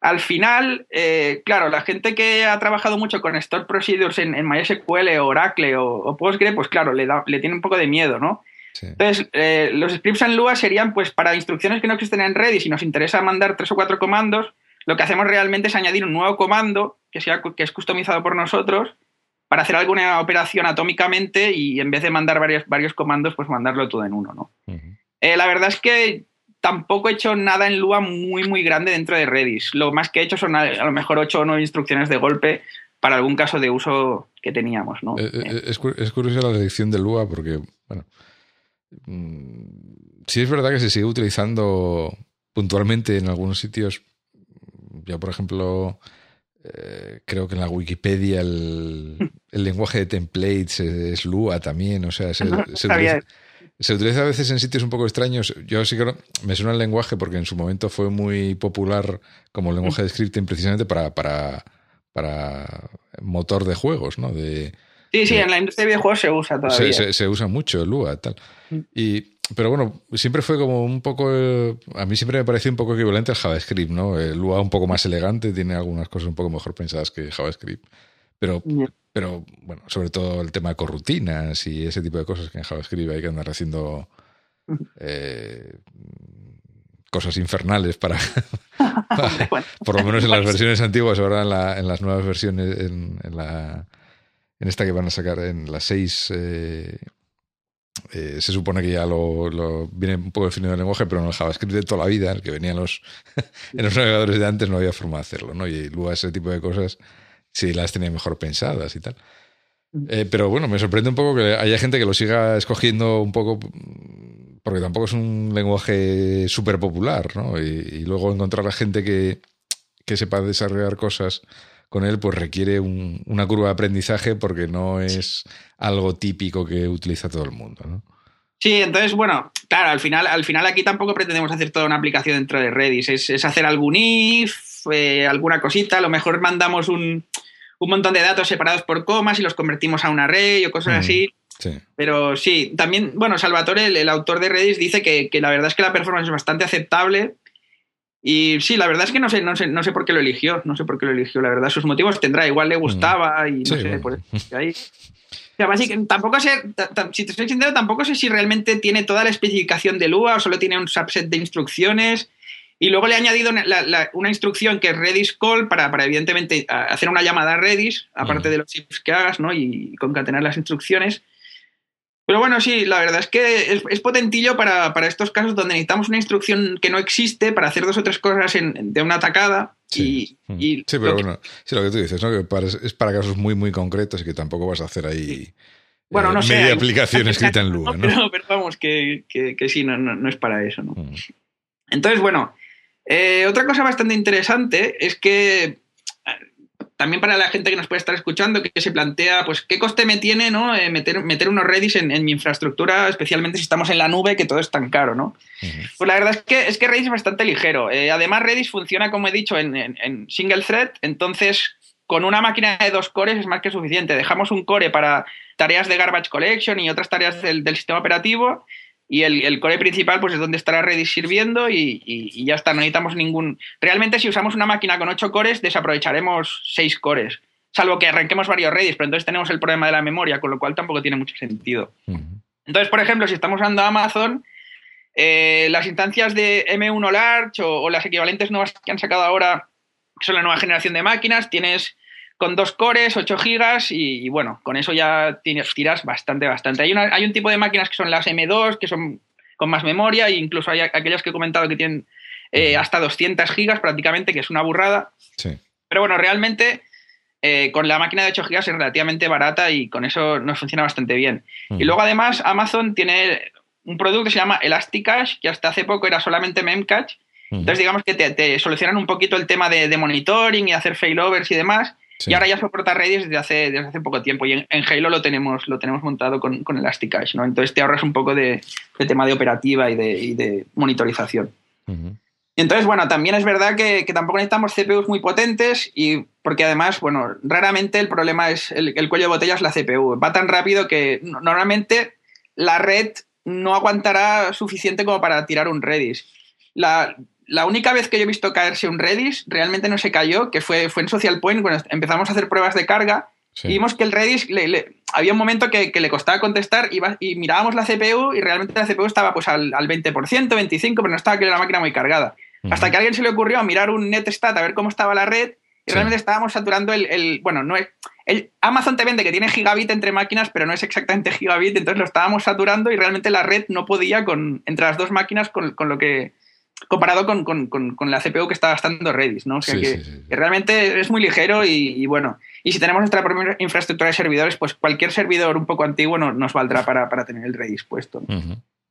al final, eh, claro, la gente que ha trabajado mucho con Store Procedures en, MySQL o Oracle o, Postgre, pues claro, le, da, le tiene un poco de miedo, ¿no? Entonces, eh, los scripts en Lua serían pues para instrucciones que no existen en Redis y nos interesa mandar tres o cuatro comandos, lo que hacemos realmente es añadir un nuevo comando que, sea, que es customizado por nosotros para hacer alguna operación atómicamente y en vez de mandar varios, varios comandos, pues mandarlo todo en uno, ¿no? Eh, la verdad es que tampoco he hecho nada en Lua muy, muy grande dentro de Redis. Lo más que he hecho son a, lo mejor ocho o nueve instrucciones de golpe para algún caso de uso que teníamos. ¿no? Eh, eh, es, es, curiosa la elección de Lua porque, bueno, mm, sí es verdad que se sigue utilizando puntualmente en algunos sitios. Ya, por ejemplo, eh, creo que en la Wikipedia el, (laughs) lenguaje de templates es, Lua también. O sea, se, se utiliza a veces en sitios un poco extraños. Yo sí que me suena el lenguaje porque en su momento fue muy popular como lenguaje de scripting precisamente para, para, para motor de juegos, ¿no? De, sí, sí, en la industria de videojuegos se usa todavía. Se, se, usa mucho Lua, tal. Mm. Y, pero bueno, siempre fue como un poco. A mí siempre me pareció un poco equivalente al JavaScript, ¿no? Lua un poco más elegante, tiene algunas cosas un poco mejor pensadas que JavaScript. Pero pero bueno, sobre todo el tema de corrutinas y ese tipo de cosas que en JavaScript hay que andar haciendo (laughs) eh, cosas infernales para, (laughs) por lo menos en las versiones antiguas, ahora en, la, en las nuevas versiones, en, en, la, en esta que van a sacar en las 6. Eh, eh, se supone que ya lo, viene un poco definido el lenguaje, pero en el JavaScript de toda la vida, el que venían los, en los (laughs) navegadores de antes, no había forma de hacerlo, ¿no? Y luego ese tipo de cosas si las tenía mejor pensadas y tal. Eh, pero bueno, me sorprende un poco que haya gente que lo siga escogiendo un poco, porque tampoco es un lenguaje súper popular, ¿no? Y, luego encontrar a gente que, que sepa desarrollar cosas con él, pues requiere una curva de aprendizaje porque no es algo típico que utiliza todo el mundo, ¿no? Sí, entonces, bueno, claro, al final, al final aquí tampoco pretendemos hacer toda una aplicación dentro de Redis, es, hacer algún if, eh, alguna cosita, a lo mejor mandamos un, montón de datos separados por comas y los convertimos a un array o cosas mm, así. Pero sí, también, bueno, Salvatore, el, autor de Redis, dice que, la verdad es que la performance es bastante aceptable. Y sí, la verdad es que no sé, no sé, no sé por qué lo eligió, no sé por qué lo eligió, la verdad, sus motivos tendrá, igual le gustaba y no sé, pues ahí tampoco sé, si te estoy sincero, tampoco sé si realmente tiene toda la especificación de Lua o solo tiene un subset de instrucciones. Y luego le he añadido una, instrucción que es Redis call para, para, evidentemente, hacer una llamada a Redis, aparte de los chips que hagas, ¿no? Y concatenar las instrucciones. Pero bueno, sí, la verdad es que es, potentillo para, estos casos donde necesitamos una instrucción que no existe para hacer dos o tres cosas de una atacada. Sí, y, mm. sí pero bueno, sí, lo que tú dices, ¿no? Que es para casos muy, muy concretos y que tampoco vas a hacer ahí bueno, no eh, sé, media aplicación (laughs) escrita en Lua, ¿no? Pero, vamos, que, sí, no, es para eso, ¿no? Mm. Entonces, bueno, eh, otra cosa bastante interesante es que también para la gente que nos puede estar escuchando, que, se plantea, pues, ¿qué coste me tiene ¿no? Eh, meter, meter unos Redis en, mi infraestructura, especialmente si estamos en la nube, que todo es tan caro, ¿no? Pues la verdad es que, es que Redis es bastante ligero. Eh, además, Redis funciona, como he dicho, en, single thread, entonces con una máquina de dos cores es más que suficiente. Dejamos un core para tareas de garbage collection y otras tareas del, del sistema operativo y el, core principal pues es donde estará Redis sirviendo y, ya está, no necesitamos ningún... Realmente si usamos una máquina con ocho cores desaprovecharemos seis cores, salvo que arranquemos varios Redis, pero entonces tenemos el problema de la memoria, con lo cual tampoco tiene mucho sentido. Entonces, por ejemplo, si estamos usando Amazon, eh, las instancias de M1 Large o, las equivalentes nuevas que han sacado ahora, que son la nueva generación de máquinas, tienes con dos cores, 8 gigas y, bueno, con eso ya tienes, tiras bastante, bastante. Hay, una, hay un tipo de máquinas que son las M2, que son con más memoria e incluso hay aquellas que he comentado que tienen eh, hasta 200 gigas prácticamente, que es una burrada. Pero bueno, realmente eh, con la máquina de 8 gigas es relativamente barata y con eso nos funciona bastante bien. Y luego además Amazon tiene un producto que se llama Elasticache, que hasta hace poco era solamente Memcache. Entonces digamos que te, solucionan un poquito el tema de, de monitoring y hacer failovers y demás y ahora ya soporta Redis desde hace, desde hace poco tiempo y en, Halo lo tenemos, lo tenemos montado con, con Elasticache, ¿no? Entonces te ahorras un poco de, tema de operativa y de, de monitorización. Entonces, bueno, también es verdad que, tampoco necesitamos CPUs muy potentes y porque además, bueno, raramente el problema es el, el cuello de botella es la CPU. Va tan rápido que normalmente la red no aguantará suficiente como para tirar un Redis. La, la única vez que yo he visto caerse un Redis, realmente no se cayó, que fue, fue en Social Point, cuando empezamos a hacer pruebas de carga, y vimos que el Redis, le, había un momento que, le costaba contestar y mirábamos la CPU y realmente la CPU estaba pues al, 20%, 25%, pero no estaba que la máquina muy cargada. Hasta que a alguien se le ocurrió mirar un netstat a ver cómo estaba la red y realmente estábamos saturando el, bueno, no es, el, Amazon te vende que tiene gigabit entre máquinas, pero no es exactamente gigabit, entonces lo estábamos saturando y realmente la red no podía con, entre las dos máquinas con, con lo que comparado con, la CPU que está gastando Redis, ¿no? O sea que, realmente es muy ligero y, bueno, y si tenemos nuestra propia infraestructura de servidores, pues cualquier servidor un poco antiguo nos valdrá para, tener el Redis puesto.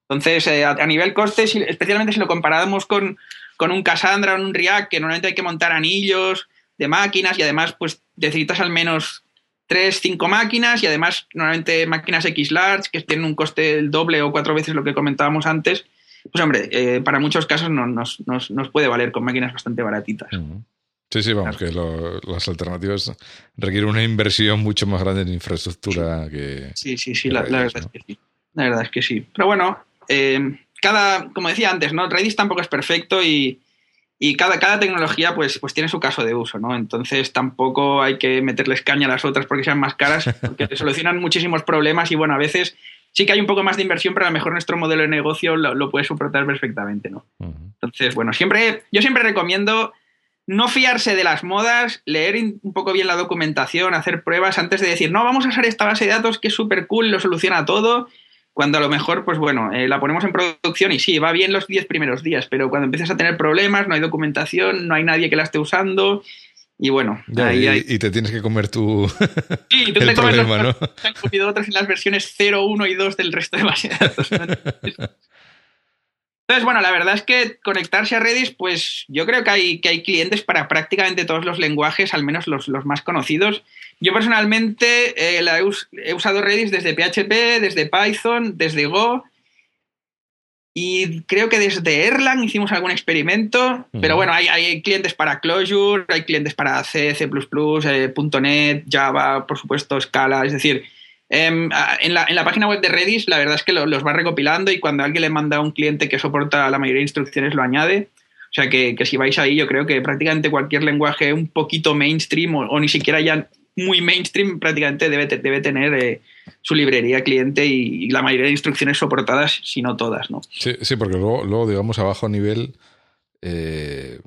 Entonces, eh, a, nivel coste, especialmente si lo comparamos con, un Cassandra o un React, que normalmente hay que montar anillos de máquinas y además pues necesitas al menos 3, 5 máquinas y además normalmente máquinas X large que tienen un coste el doble o cuatro veces lo que comentábamos antes pues hombre, eh, para muchos casos nos, nos, puede valer con máquinas bastante baratitas. Sí, sí, vamos, que las alternativas requieren una inversión mucho más grande en infraestructura que... Sí, sí, sí, la, verdad es que sí. La verdad es que sí. Pero bueno, eh, cada, como decía antes, ¿no? Redis tampoco es perfecto y, cada, cada tecnología pues, pues tiene su caso de uso, ¿no? Entonces tampoco hay que meterles caña a las otras porque sean más caras, porque (laughs) solucionan muchísimos problemas y bueno, a veces sí que hay un poco más de inversión, pero a lo mejor nuestro modelo de negocio lo, puede soportar perfectamente, ¿no? Entonces, bueno, siempre, yo siempre recomiendo no fiarse de las modas, leer un poco bien la documentación, hacer pruebas antes de decir, no, vamos a usar esta base de datos que es súper cool lo soluciona todo, cuando a lo mejor, pues bueno, eh, la ponemos en producción y sí, va bien los 10 primeros días, pero cuando empiezas a tener problemas, no hay documentación, no hay nadie que la esté usando y bueno, y, te tienes que comer tu. Sí, tú (laughs) te comes problema, ¿no? han comido otros en las versiones 0, 1 y 2 del resto de bases de datos. Entonces, bueno, la verdad es que conectarse a Redis, pues yo creo que hay, que hay clientes para prácticamente todos los lenguajes, al menos los, más conocidos. Yo personalmente eh, he, usado Redis desde PHP, desde Python, desde Go. Y creo que desde Erlang hicimos algún experimento, pero bueno, hay, clientes para Clojure, hay clientes para C, C++, eh, .NET, Java, por supuesto, Scala, es decir, Em, en, la, página web de Redis, la verdad es que los va recopilando y cuando alguien le manda a un cliente que soporta la mayoría de instrucciones, lo añade. O sea que, si vais ahí, yo creo que prácticamente cualquier lenguaje un poquito mainstream o, ni siquiera ya muy mainstream, prácticamente debe, debe tener eh, su librería cliente y, la mayoría de instrucciones soportadas, si no todas, ¿no? Sí, sí porque luego, digamos, a bajo nivel. Eh,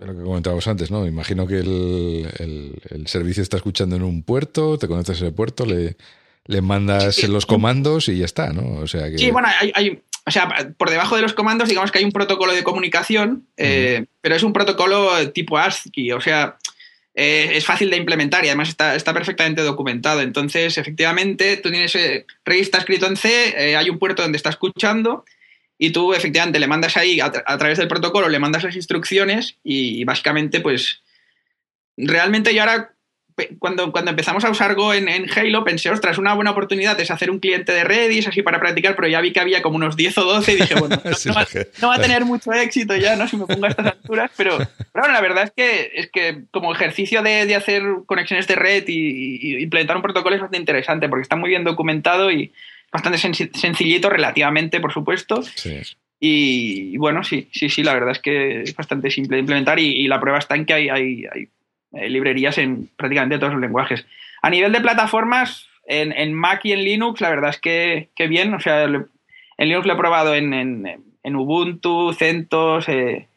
lo que comentábamos antes, ¿no? Imagino que el, servicio está escuchando en un puerto, te conectas a ese puerto, le, le mandas los comandos y ya está, ¿no? O sea que... Sí, bueno, hay, o sea, por debajo de los comandos, digamos que hay un protocolo de comunicación, eh, pero es un protocolo tipo ASCII, o sea, eh, es fácil de implementar y además está, está, perfectamente documentado. Entonces, efectivamente, tú tienes, eh, está escrito en C, hay un puerto donde está escuchando y tú efectivamente le mandas ahí a, través del protocolo, le mandas las instrucciones y, básicamente pues realmente yo ahora cuando, cuando empezamos a usar Go en, Halo pensé, ostras, una buena oportunidad es hacer un cliente de Redis así para practicar, pero ya vi que había como unos 10 o 12 y dije, bueno, (laughs) no, va, a tener mucho éxito ya, ¿no? Si me pongo a estas alturas, pero, pero bueno, la verdad es que, es que como ejercicio de, hacer conexiones de red y, y, implementar un protocolo es bastante interesante porque está muy bien documentado y bastante sencillito relativamente, por supuesto. Y, bueno, sí, sí, sí, la verdad es que es bastante simple de implementar y, la prueba está en que hay, hay, eh, librerías en prácticamente todos los lenguajes. A nivel de plataformas, en, Mac y en Linux, la verdad es que, bien, o sea, en Linux lo he probado en, en, Ubuntu, CentOS, eh,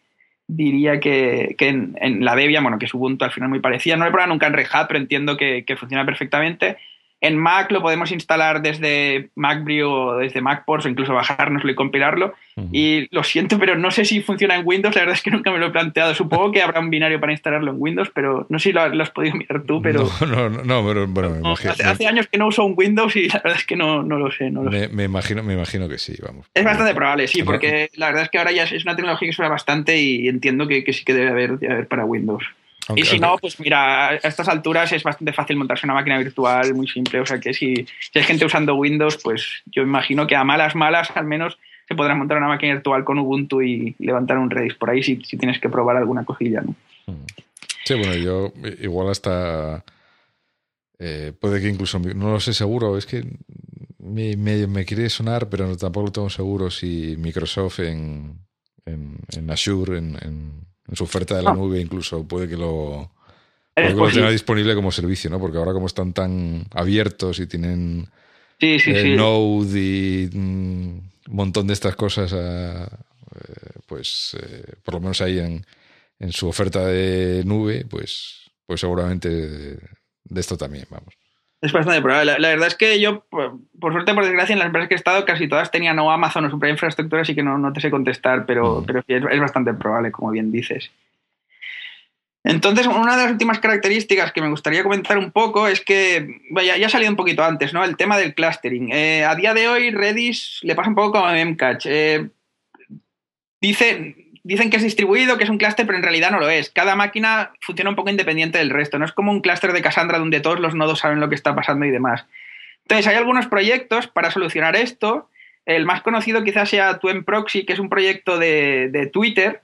diría que, en, la Debian, bueno, que es Ubuntu al final muy parecida. No lo he probado nunca en Red Hat, pero entiendo que, que funciona perfectamente. En Mac lo podemos instalar desde MacBrew o desde MacPorts o incluso bajárnoslo y compilarlo. Y lo siento, pero no sé si funciona en Windows. La verdad es que nunca me lo he planteado. Supongo que habrá un binario para instalarlo en Windows, pero no sé si lo, has podido mirar tú. Pero... No, no, no, pero bueno, me imagino. Hace, años que no uso un Windows y la verdad es que no, no lo sé. me, imagino, me imagino que sí, vamos. Es bastante probable, sí, porque la verdad es que ahora ya es una tecnología que suena bastante y entiendo que, sí que debe haber, debe haber para Windows y si no, pues mira, a estas alturas es bastante fácil montarse una máquina virtual muy simple. O sea que si, hay gente usando Windows, pues yo imagino que a malas, malas al menos se podrá montar una máquina virtual con Ubuntu y levantar un Redis por ahí si, tienes que probar alguna cosilla, ¿no? Sí, bueno, yo igual hasta... Eh, puede que incluso, no lo sé seguro, es que me, me, quiere sonar, pero tampoco lo tengo seguro si Microsoft en, en, Azure, en en su oferta de la ah. nube incluso puede que lo, tenga disponible como servicio, ¿no? Porque ahora como están tan abiertos y tienen sí, eh, Node y un montón de estas cosas, eh, pues eh, por lo menos ahí en, en, su oferta de nube, pues, pues seguramente de esto también, vamos. Es bastante probable. La, verdad es que yo, por, suerte, por desgracia, en las empresas que he estado, casi todas tenían o Amazon o su propia infraestructura, así que no, no te sé contestar, pero, mm. pero es, bastante probable, como bien dices. Entonces, una de las últimas características que me gustaría comentar un poco es que, vaya, ya ha salido un poquito antes, ¿no? El tema del clustering. Eh, a día de hoy, Redis le pasa un poco como a Memcache. Eh, dice, dicen que es distribuido, que es un clúster, pero en realidad no lo es. Cada máquina funciona un poco independiente del resto. No es como un clúster de Cassandra donde todos los nodos saben lo que está pasando y demás. Entonces, hay algunos proyectos para solucionar esto. El más conocido quizás sea Proxy, que es un proyecto de, Twitter,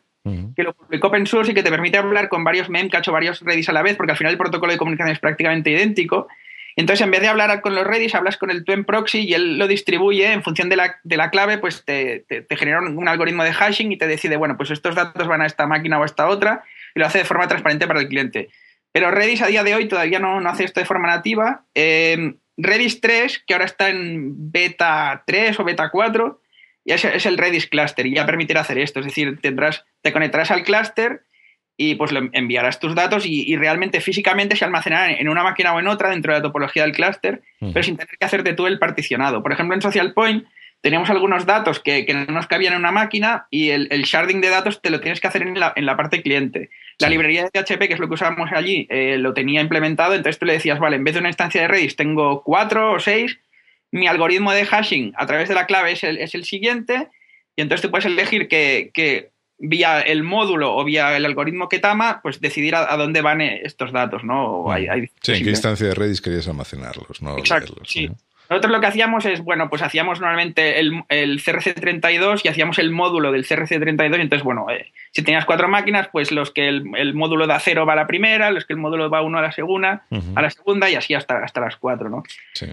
que lo publicó open source y que te permite hablar con varios Memcache o varios Redis a la vez, porque al final el protocolo de comunicación es prácticamente idéntico. Entonces, en vez de hablar con los Redis, hablas con el Twin proxy y él lo distribuye en función de la, clave, pues te, genera un, algoritmo de hashing y te decide, bueno, pues estos datos van a esta máquina o a esta otra y lo hace de forma transparente para el cliente. Pero Redis a día de hoy todavía no, hace esto de forma nativa. Eh, Redis 3, que ahora está en beta 3 o beta 4, ya es, el Redis cluster y ya permitirá hacer esto. Es decir, tendrás, te conectarás al cluster y pues le enviarás tus datos y, realmente físicamente se almacenarán en una máquina o en otra dentro de la topología del clúster, pero sin tener que hacerte tú el particionado. Por ejemplo, en Social Point teníamos algunos datos que, no nos cabían en una máquina y el, sharding de datos te lo tienes que hacer en la, en la parte cliente. La librería de PHP, que es lo que usábamos allí, eh, lo tenía implementado, entonces tú le decías, vale, en vez de una instancia de Redis tengo cuatro o seis, mi algoritmo de hashing a través de la clave es el, es el siguiente Y entonces tú puedes elegir que, vía el módulo o vía el algoritmo que tama, pues decidir a, dónde van estos datos, ¿no? hay, sí, en qué instancia de Redis querías almacenarlos, ¿no? Exacto, sí. Nosotros lo que hacíamos es, bueno, pues hacíamos normalmente el, CRC32 y hacíamos el módulo del CRC32. Y entonces, bueno, eh, si tenías cuatro máquinas, pues los que el, módulo da cero va a la primera, los que el módulo va uno a la segunda, a la segunda y así hasta, hasta las cuatro, ¿no?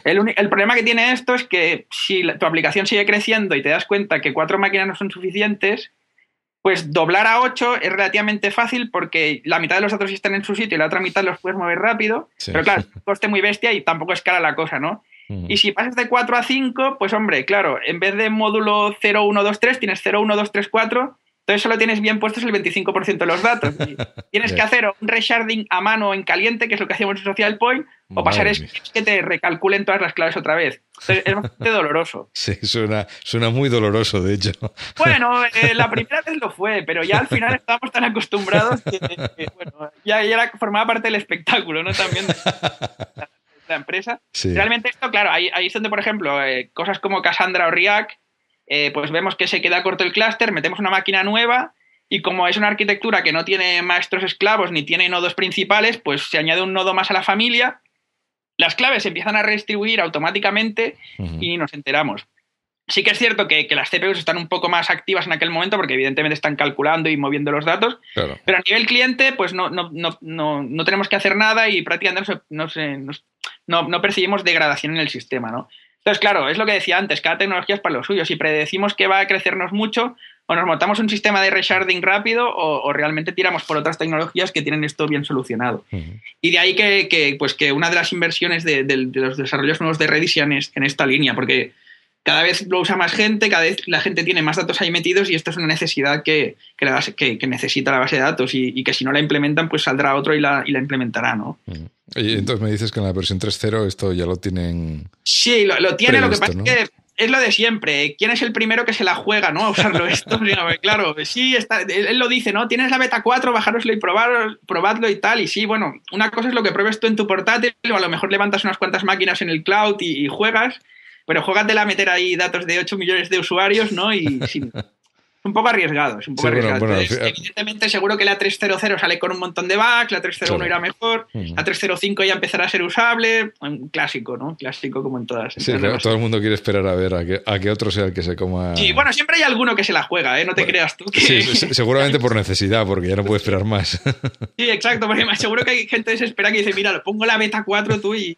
El, el, problema que tiene esto es que si tu aplicación sigue creciendo y te das cuenta que cuatro máquinas no son suficientes, pues doblar a 8 es relativamente fácil porque la mitad de los datos están en su sitio y la otra mitad los puedes mover rápido. Pero claro, coste muy bestia y tampoco es cara la cosa, ¿no? Y si pasas de 4 a 5, pues hombre, claro, en vez de módulo 0, 1, 2, 3, tienes 0, 1, 2, 3, 4. Entonces solo tienes bien puestos el 25% de los datos. (laughs) tienes que hacer un resharding a mano en caliente, que es lo que hacíamos en Social Point, o pasar es que te recalculen todas las claves otra vez. Entonces es bastante doloroso. (laughs) Sí, suena, suena muy doloroso, de hecho. Bueno, (laughs) eh, la primera vez lo fue, pero ya al final estábamos tan acostumbrados que, bueno, ya, ya formaba parte del espectáculo, ¿no? También la empresa. Realmente esto, claro, ahí, ahí es donde, por ejemplo, eh, cosas como Cassandra o React, eh, pues vemos que se queda corto el clúster, metemos una máquina nueva y como es una arquitectura que no tiene maestros esclavos ni tiene nodos principales, pues se añade un nodo más a la familia, las claves se empiezan a redistribuir automáticamente y nos enteramos. Sí que es cierto que, las CPUs están un poco más activas en aquel momento porque evidentemente están calculando y moviendo los datos, pero a nivel cliente pues no, no, no, no, tenemos que hacer nada y prácticamente no, no, percibimos degradación en el sistema. ¿no? Entonces, claro, es lo que decía antes, cada tecnología es para lo suyo. Si predecimos que va a crecernos mucho, o nos montamos un sistema de resharding rápido o, realmente tiramos por otras tecnologías que tienen esto bien solucionado. Y de ahí que, pues que una de las inversiones de, los desarrollos nuevos de Redis sean en esta línea, porque cada vez lo usa más gente, cada vez la gente tiene más datos ahí metidos y esto es una necesidad que, que, necesita la base de datos y, que si no la implementan, pues saldrá otro y la, y la implementará, ¿no? Mm. Y entonces me dices que en la versión 3.0 esto ya lo tienen. Sí, lo, tiene, lo que pasa es que es lo de siempre. ¿Quién es el primero que se la juega, no? A (laughs) usarlo esto. claro, sí, está, él, lo dice, ¿no? Tienes la beta 4, bajároslo y probar, probadlo y tal. Y sí, bueno, una cosa es lo que pruebes tú en tu portátil, o a lo mejor levantas unas cuantas máquinas en el cloud y juegas. Pero juégatela a meter ahí datos de 8 millones de usuarios, ¿no? Y (laughs) es un poco arriesgado, es un poco arriesgado. evidentemente, seguro que la 3.0 sale con un montón de bugs, la 3.01 irá mejor, la 3.05 ya empezará a ser usable, un clásico, ¿no? Clásico como en todas. Sí, todo el mundo quiere esperar a ver a que, a que otro sea el que se coma. Sí, bueno, siempre hay alguno que se la juega, ¿eh? No te creas tú. Que... Sí, seguramente por necesidad, porque ya no puede esperar más. (laughs) Sí, exacto, porque seguro que hay gente desesperada que dice, mira, lo pongo la beta 4 tú y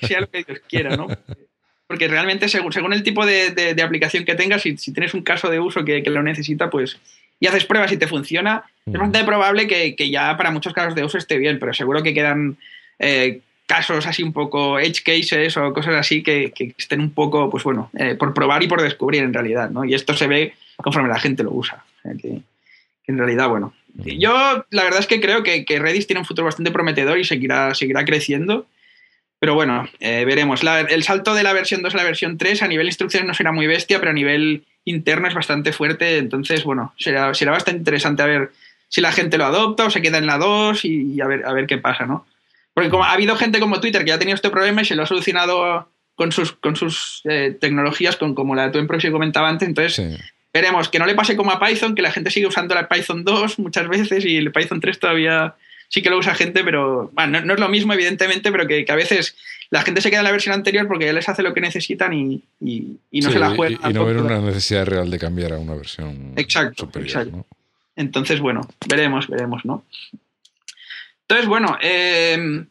sea lo que Dios quiera, ¿no? (laughs) porque realmente según, según el tipo de, aplicación que tengas, si, si, tienes un caso de uso que, lo necesita, pues y haces pruebas y te funciona, es bastante probable que, ya para muchos casos de uso esté bien, pero seguro que quedan eh, casos así un poco edge cases o cosas así que, estén un poco, pues bueno, eh, por probar y por descubrir en realidad, ¿no? Y esto se ve conforme la gente lo usa. que, en realidad, bueno. Yo la verdad es que creo que, Redis tiene un futuro bastante prometedor y seguirá, seguirá creciendo. Pero bueno, eh, veremos. el salto de la versión 2 a la versión 3 a nivel instrucciones no será muy bestia, pero a nivel interno es bastante fuerte. Entonces, bueno, será, será bastante interesante a ver si la gente lo adopta o se queda en la 2 y, a, ver, a ver qué pasa, ¿no? Porque como ha habido gente como Twitter que ya ha tenido este problema y se lo ha solucionado con sus, con sus eh, tecnologías, con, como la de empresa que comentaba antes. Entonces, veremos que no le pase como a Python, que la gente sigue usando la Python 2 muchas veces y el Python 3 todavía sí que lo usa gente, pero bueno, no, es lo mismo, evidentemente, pero que, a veces la gente se queda en la versión anterior porque ya les hace lo que necesitan y, no se la juega. Y, no ven una necesidad real de cambiar a una versión exacto, Exacto. Entonces, bueno, veremos, veremos, ¿no? Entonces, bueno, eh,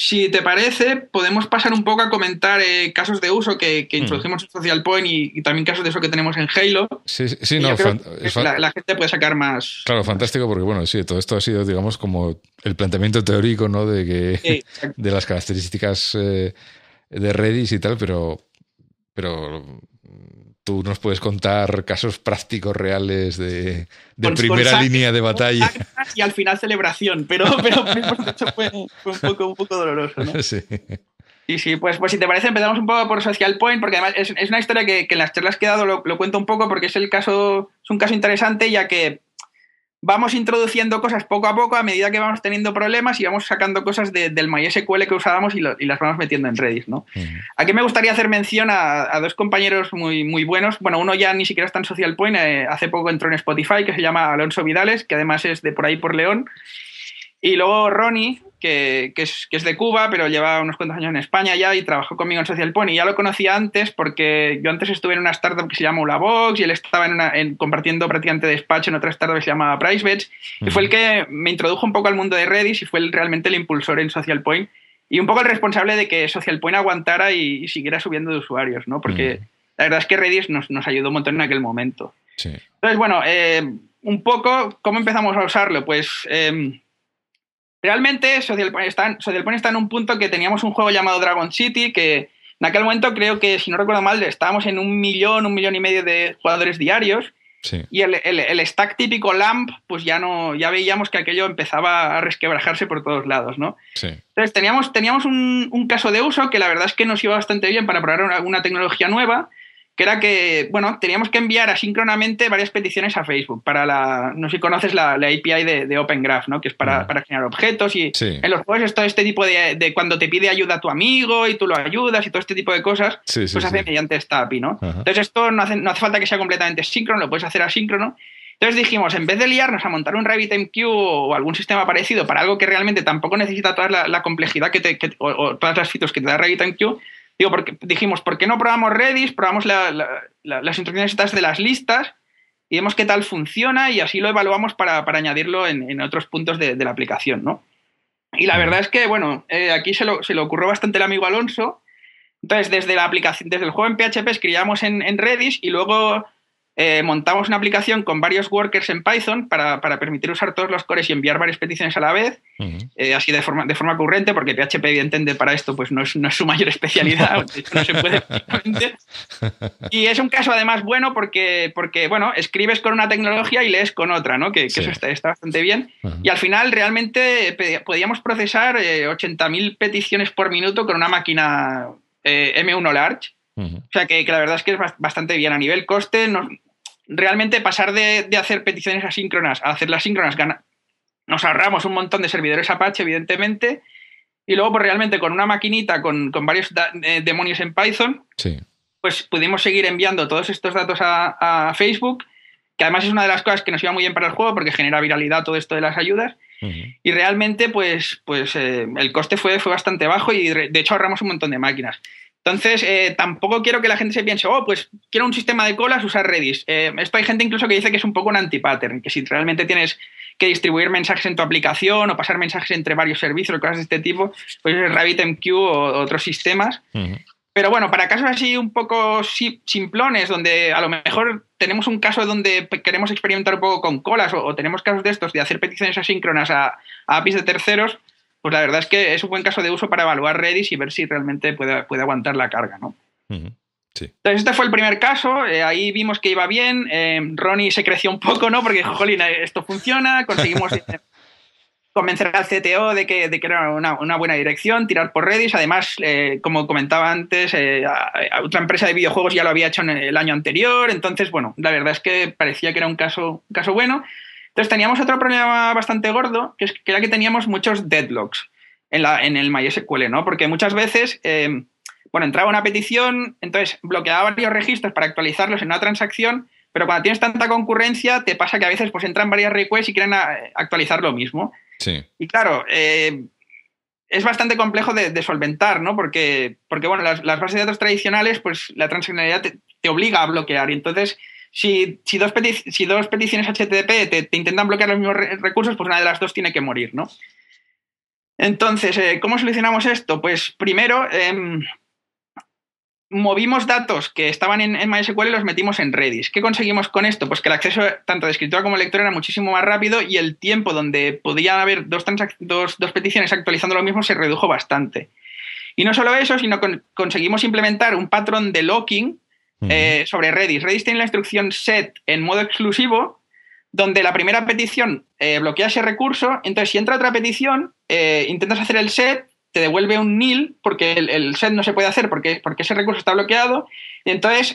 si te parece, podemos pasar un poco a comentar eh, casos de uso que, que mm. introdujimos en Social Point y, también casos de uso que tenemos en Halo. Sí, sí, no, la, gente puede sacar más. Claro, fantástico, porque bueno, sí, todo esto ha sido, digamos, como el planteamiento teórico, ¿no? De que (laughs) de las características eh, de Redis y tal, pero, pero tú nos puedes contar casos prácticos reales de, primera línea de batalla. Y al final celebración, pero, (laughs) pero fue, un, poco, un poco doloroso. ¿no? Sí. Y sí, pues, pues si te parece, empezamos un poco por Social Point, porque además es, una historia que, en las charlas que he dado lo, cuento un poco porque es el caso, es un caso interesante, ya que vamos introduciendo cosas poco a poco a medida que vamos teniendo problemas y vamos sacando cosas del MySQL que usábamos y, las vamos metiendo en Redis, ¿no? Aquí me gustaría hacer mención a, dos compañeros muy, muy buenos. Bueno, uno ya ni siquiera está en Social Point, eh, hace poco entró en Spotify, que se llama Alonso Vidales, que además es de por ahí por León. Y luego Ronnie, que, es, que, es, de Cuba, pero lleva unos cuantos años en España ya y trabajó conmigo en Social Point. Y ya lo conocía antes porque yo antes estuve en una startup que se llama Ulabox y él estaba en compartiendo prácticamente despacho en otra startup que se llama PriceBets. Y fue el que me introdujo un poco al mundo de Redis y fue realmente el impulsor en Social Point y un poco el responsable de que Social Point aguantara y, siguiera subiendo de usuarios, ¿no? Porque la verdad es que Redis nos, nos, ayudó un montón en aquel momento. Entonces, bueno, eh, un poco, ¿cómo empezamos a usarlo? Pues... Eh, Realmente Social Point, está, está en un punto que teníamos un juego llamado Dragon City que en aquel momento creo que, si no recuerdo mal, estábamos en un millón, un millón y medio de jugadores diarios. Y el, el, stack típico LAMP, pues ya no, ya veíamos que aquello empezaba a resquebrajarse por todos lados, ¿no? Entonces teníamos, teníamos un, un, caso de uso que la verdad es que nos iba bastante bien para probar una, una tecnología nueva que era que, bueno, teníamos que enviar asíncronamente varias peticiones a Facebook para la, no sé si conoces la, API de, Open Graph, ¿no? Que es para, generar objetos y en los juegos es todo este tipo de, cuando te pide ayuda a tu amigo y tú lo ayudas y todo este tipo de cosas, pues se hace mediante esta API, ¿no? Entonces esto no hace, no hace falta que sea completamente síncrono, lo puedes hacer asíncrono. Entonces dijimos, en vez de liarnos a montar un RabbitMQ o algún sistema parecido para algo que realmente tampoco necesita toda la, complejidad que te, o, todas las fitos que te da RabbitMQ, Digo, porque dijimos, ¿por qué no probamos Redis? Probamos las instrucciones estas de las listas y vemos qué tal funciona y así lo evaluamos para, añadirlo en, otros puntos de, la aplicación, ¿no? Y la verdad es que, bueno, eh, aquí se, lo, se ocurrió bastante el amigo Alonso. Entonces, desde la aplicación, desde el juego en PHP escribíamos en, en Redis y luego eh, montamos una aplicación con varios workers en Python para, permitir usar todos los cores y enviar varias peticiones a la vez, eh, así de forma, de forma corriente, porque PHP, evidentemente, para esto pues no es, no es su mayor (laughs) especialidad, no se puede. (laughs) y es un caso, además, bueno porque, porque, bueno, escribes con una tecnología y lees con otra, ¿no? Que, eso está, bastante bien. Y al final, realmente, podíamos procesar 80.000 eh, peticiones por minuto con una máquina M1 Large. O sea que, que, la verdad es que es bastante bien. A nivel coste, no, realmente pasar de, hacer peticiones asíncronas a hacerlas síncronas, nos ahorramos un montón de servidores Apache, evidentemente, y luego pues realmente con una maquinita con, varios eh, demonios en Python, pues pudimos seguir enviando todos estos datos a, Facebook, que además es una de las cosas que nos iba muy bien para el juego porque genera viralidad todo esto de las ayudas. Y realmente, pues, pues eh, el coste fue, fue bastante bajo y de hecho ahorramos un montón de máquinas. Entonces, eh, tampoco quiero que la gente se piense, oh, pues quiero un sistema de colas, usar Redis. Eh, esto hay gente incluso que dice que es un poco un anti-pattern, que si realmente tienes que distribuir mensajes en tu aplicación o pasar mensajes entre varios servicios o cosas de este tipo, pues es RabbitMQ o otros sistemas. Pero bueno, para casos así un poco simplones, donde a lo mejor tenemos un caso donde queremos experimentar un poco con colas o, tenemos casos de estos de hacer peticiones asíncronas a, a APIs de terceros, pues la verdad es que es un buen caso de uso para evaluar Redis y ver si realmente puede, puede aguantar la carga, ¿no? Entonces, este fue el primer caso, eh, ahí vimos que iba bien, eh, Ronnie se creció un poco, ¿no? Porque, jolín, esto funciona, conseguimos convencer al CTO de que, de que era una, buena dirección, tirar por Redis, además, eh, como comentaba antes, otra empresa de videojuegos ya lo había hecho en el año anterior, entonces, bueno, la verdad es que parecía que era un caso, un caso bueno. Entonces teníamos otro problema bastante gordo, que, es, que era que teníamos muchos deadlocks en, la, en el MySQL, ¿no? Porque muchas veces, eh, bueno, entraba una petición, entonces bloqueaba varios registros para actualizarlos en una transacción, pero cuando tienes tanta concurrencia, te pasa que a veces pues entran varias requests y quieren eh, actualizar lo mismo. Sí. Y claro, eh, es bastante complejo de, solventar, ¿no? Porque, porque bueno, las, bases de datos tradicionales, pues la transaccionalidad te, te obliga a bloquear y entonces si, dos, peticiones HTTP te, intentan bloquear los mismos recursos, pues una de las dos tiene que morir, ¿no? Entonces, eh, ¿cómo solucionamos esto? Pues primero, em, movimos datos que estaban en, MySQL y los metimos en Redis. ¿Qué conseguimos con esto? Pues que el acceso tanto de escritura como lector era muchísimo más rápido y el tiempo donde podían haber dos, dos, peticiones actualizando lo mismo se redujo bastante. Y no solo eso, sino que conseguimos implementar un patrón de locking eh, sobre Redis. Redis tiene la instrucción set en modo exclusivo, donde la primera petición eh, bloquea ese recurso. Entonces, si entra otra petición, eh, intentas hacer el set, te devuelve un nil, porque el, set no se puede hacer porque, porque ese recurso está bloqueado. Y entonces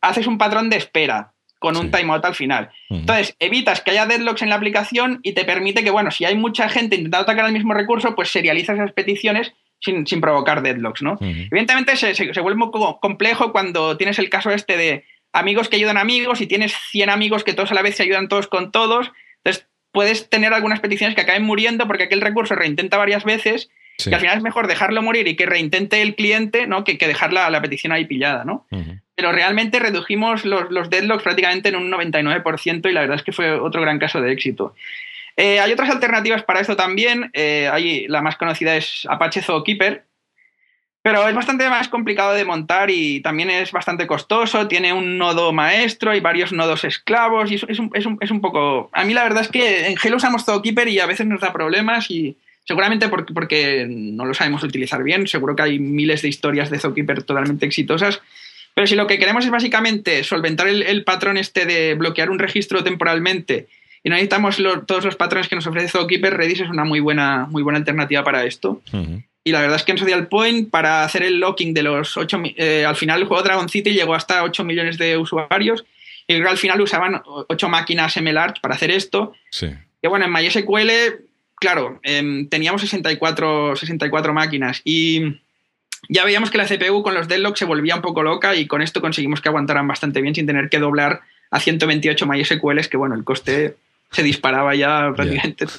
haces un patrón de espera. con un timeout al final. Entonces, evitas que haya deadlocks en la aplicación y te permite que, bueno, si hay mucha gente intentando atacar el mismo recurso, pues serializas esas peticiones sin, provocar deadlocks, ¿no? Evidentemente se, se, vuelve un poco complejo cuando tienes el caso este de amigos que ayudan a amigos y tienes 100 amigos que todos a la vez se ayudan todos con todos. Entonces, puedes tener algunas peticiones que acaben muriendo porque aquel recurso reintenta varias veces que al final es mejor dejarlo morir y que reintente el cliente, ¿no? Que, que dejar la, petición ahí pillada, ¿no? Pero realmente redujimos los, los, deadlocks prácticamente en un 99% y la verdad es que fue otro gran caso de éxito. Eh, hay otras alternativas para esto también. Eh, la más conocida es Apache Zookeeper, pero es bastante más complicado de montar y también es bastante costoso. Tiene un nodo maestro y varios nodos esclavos y es, un, es, un, es un, poco... A mí la verdad es que en Halo usamos Zookeeper y a veces nos da problemas y Seguramente porque, porque no lo sabemos utilizar bien, seguro que hay miles de historias de Zookeeper totalmente exitosas, pero si lo que queremos es básicamente solventar el, patrón este de bloquear un registro temporalmente y necesitamos todos los patrones que nos ofrece Zookeeper, Redis es una muy buena, muy buena alternativa para esto. Y la verdad es que en Social Point, para hacer el locking de los 8, eh, al final el juego Dragon City llegó hasta 8 millones de usuarios y al final usaban 8 máquinas MLART para hacer esto. Sí. Que bueno, en MySQL claro, em, teníamos 64, 64 máquinas y ya veíamos que la CPU con los deadlocks se volvía un poco loca y con esto conseguimos que aguantaran bastante bien sin tener que doblar a 128 MySQLs, que bueno, el coste se disparaba ya prácticamente. (laughs)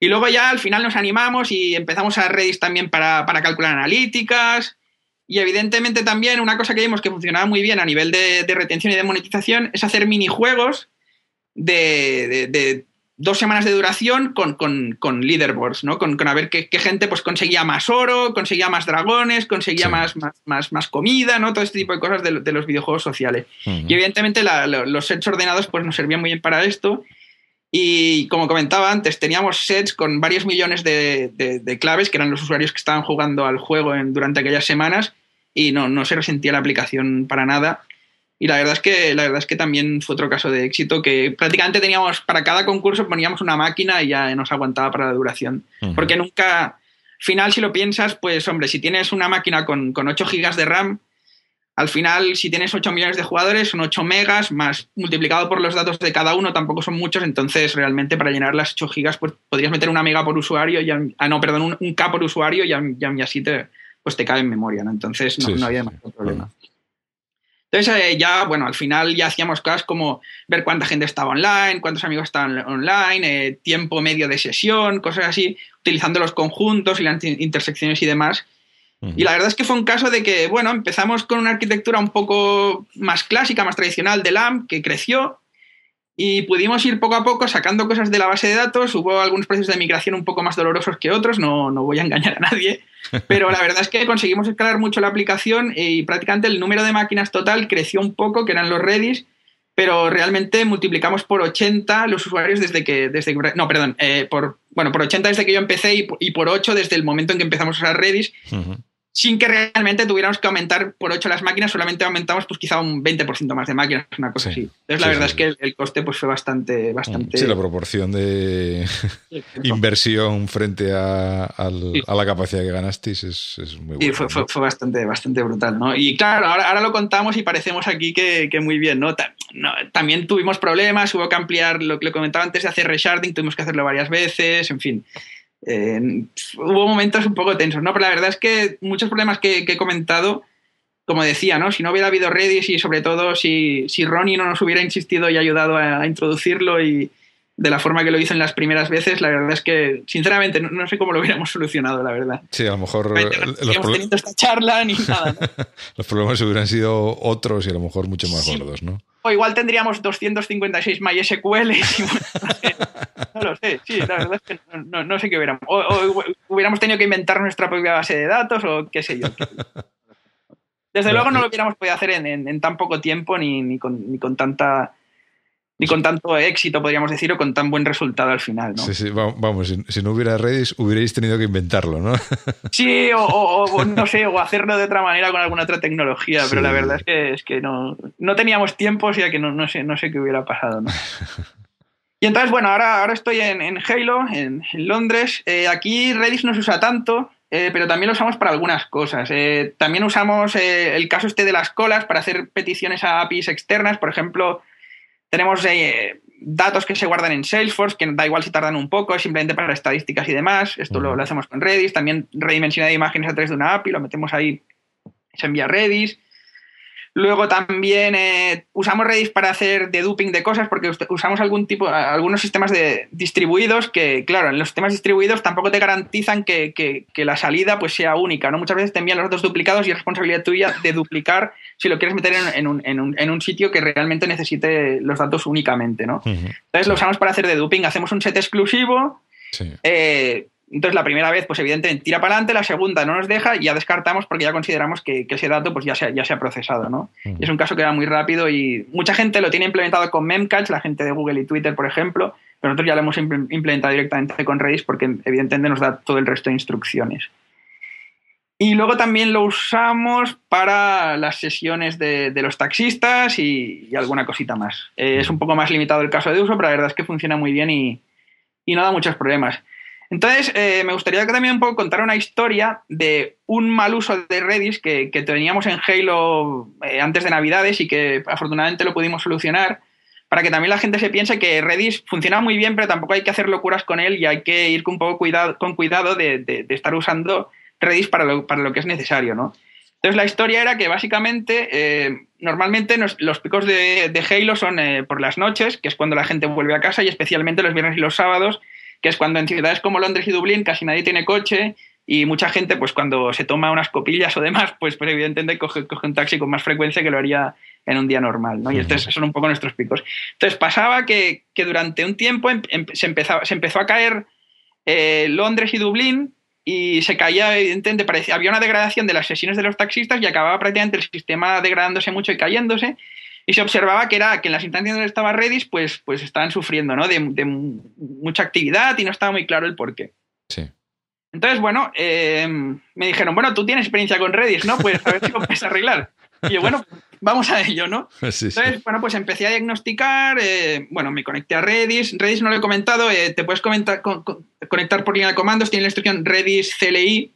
Y luego ya al final nos animamos y empezamos a Redis también para, calcular analíticas. Y evidentemente también una cosa que vimos que funcionaba muy bien a nivel de, retención y de monetización es hacer minijuegos de, de dos semanas de duración con, con, leaderboards, ¿no? Con, a ver qué, gente pues conseguía más oro, conseguía más dragones, conseguía más, más, más, comida, ¿no? Todo este tipo de cosas de, los videojuegos sociales. Y evidentemente los sets ordenados pues nos servían muy bien para esto. Y como comentaba antes, teníamos sets con varios millones de, claves, que eran los usuarios que estaban jugando al juego durante aquellas semanas, y no, no se resentía la aplicación para nada. Y la verdad es que la verdad es que también fue otro caso de éxito que prácticamente teníamos para cada concurso poníamos una máquina y ya nos aguantaba para la duración. Porque nunca, final si lo piensas, pues hombre, si tienes una máquina con, con 8 gigas de RAM, al final si tienes 8 millones de jugadores son 8 megas más multiplicado por los datos de cada uno tampoco son muchos, entonces realmente para llenar las 8 gigas pues podrías meter una mega por usuario, y, ah no, perdón, un, K por usuario y, y, así te, pues te cae en memoria, ¿no? Entonces no, no había demasiado problema. Entonces eh, ya, bueno, al final ya hacíamos cosas como ver cuánta gente estaba online, cuántos amigos estaban online, eh, tiempo medio de sesión, cosas así, utilizando los conjuntos y las intersecciones y demás. Y la verdad es que fue un caso de que, bueno, empezamos con una arquitectura un poco más clásica, más tradicional de LAMP, que creció, y pudimos ir poco a poco sacando cosas de la base de datos. Hubo algunos procesos de migración un poco más dolorosos que otros, no, no voy a engañar a nadie, (laughs) pero la verdad es que conseguimos escalar mucho la aplicación y prácticamente el número de máquinas total creció un poco, que eran los Redis, pero realmente multiplicamos por 80 los usuarios desde que, desde no, perdón, eh, por, bueno, por 80 desde que yo empecé y, por 8 desde el momento en que empezamos a usar Redis sin que realmente tuviéramos que aumentar por 8 las máquinas, solamente aumentamos pues quizá un 20% más de máquinas, una cosa así. Entonces la verdad es que el, coste pues fue bastante... bastante... Sí, la proporción de (laughs) inversión frente a, la capacidad que ganasteis es, muy buena. Sí, fue, bastante, bastante brutal, ¿no? Y claro, ahora, ahora lo contamos y parecemos aquí que, muy bien, ¿no? También tuvimos problemas, hubo que ampliar lo que le comentaba antes de hacer resharding, tuvimos que hacerlo varias veces, en fin hubo momentos un poco tensos, ¿no? Pero la verdad es que muchos problemas que, he comentado, como decía, ¿no? Si no hubiera habido Redis y sobre todo si, si Ronnie no nos hubiera insistido y ayudado a, introducirlo y de la forma que lo hizo en las primeras veces, la verdad es que, sinceramente, no, sé cómo lo hubiéramos solucionado, la verdad. Sí, a lo mejor... No los tenido esta charla ni (laughs) nada. los problemas hubieran sido otros y a lo mejor mucho más gordos, ¿no? O igual tendríamos 256 MySQL y (laughs) no lo sé, sí, la verdad es que no, sé qué hubiéramos. O, hubiéramos tenido que inventar nuestra propia base de datos o qué sé yo. (laughs) Desde luego no lo hubiéramos podido hacer en, tan poco tiempo ni, con, ni con tanta ni con tanto éxito, podríamos decir, o con tan buen resultado al final, ¿no? Sí, sí, vamos, si, no hubiera Redis, hubierais tenido que inventarlo, ¿no? (laughs) Sí, o, no sé, o hacerlo de otra manera con alguna otra tecnología, pero la verdad es que, es que no, no teníamos tiempo, o sea que no, no, sé, no sé qué hubiera pasado, ¿no? (laughs) Y entonces, bueno, ahora, ahora estoy en, Halo, en, Londres. Eh, aquí Redis no se usa tanto, eh, pero también lo usamos para algunas cosas. Eh, también usamos eh, el caso este de las colas para hacer peticiones a APIs externas. Por ejemplo, tenemos datos que se guardan en Salesforce, que da igual si tardan un poco, es simplemente para estadísticas y demás. Esto lo, lo, hacemos con Redis. También redimensionado de imágenes a través de una API, lo metemos ahí, se envía a Redis. Luego también eh, usamos Redis para hacer deduping de cosas porque usamos algún tipo, algunos sistemas de distribuidos que, claro, en los sistemas distribuidos tampoco te garantizan que, la salida pues sea única, ¿no? Muchas veces te envían los datos duplicados y es responsabilidad tuya de duplicar si lo quieres meter en, un, sitio que realmente necesite los datos únicamente, ¿no? Entonces lo usamos para hacer deduping, hacemos un set exclusivo, eh, entonces, la primera vez, pues evidentemente tira para adelante, la segunda no nos deja y ya descartamos porque ya consideramos que, ese dato pues ya se, ya se ha procesado, ¿no? es un caso que va muy rápido y mucha gente lo tiene implementado con Memcache, la gente de Google y Twitter, por ejemplo, pero nosotros ya lo hemos implementado directamente con Redis porque evidentemente nos da todo el resto de instrucciones. Y luego también lo usamos para las sesiones de, los taxistas y, alguna cosita más. Eh, es un poco más limitado el caso de uso, pero la verdad es que funciona muy bien y, y no da muchos problemas. Entonces, eh, me gustaría también un poco contar una historia de un mal uso de Redis que, teníamos en Halo eh, antes de Navidades y que afortunadamente lo pudimos solucionar para que también la gente se piense que Redis funciona muy bien, pero tampoco hay que hacer locuras con él y hay que ir con un poco cuidado, con cuidado de, estar usando Redis para lo, para lo, que es necesario, ¿no? Entonces la historia era que básicamente eh, normalmente los picos de, de Halo son por las noches, que es cuando la gente vuelve a casa y especialmente los viernes y los sábados, que es cuando en ciudades como Londres y Dublín casi nadie tiene coche y mucha gente, pues cuando se toma unas copillas o demás, pues, pues evidentemente coge, un taxi con más frecuencia que lo haría en un día normal, ¿no? Y estos son un poco nuestros picos. Entonces pasaba que, durante un tiempo em, em, se, empezaba, se empezó a caer eh, Londres y Dublín y se caía, evidentemente, parecía, había una degradación de las sesiones de los taxistas y acababa prácticamente el sistema degradándose mucho y cayéndose y se observaba que era que en las instancias donde estaba Redis, pues, pues estaban sufriendo ¿no? de, mucha actividad y no estaba muy claro el por qué. Sí. Entonces, bueno, eh, me dijeron, bueno, tú tienes experiencia con Redis, ¿no? Pues a ver si lo puedes arreglar. Y yo, bueno, vamos a ello, ¿no? (laughs) Entonces, bueno, pues empecé a diagnosticar, eh, bueno, me conecté a Redis. Redis no lo he comentado, eh, te puedes comentar, conectar por línea de comandos, tiene la instrucción Redis CLI,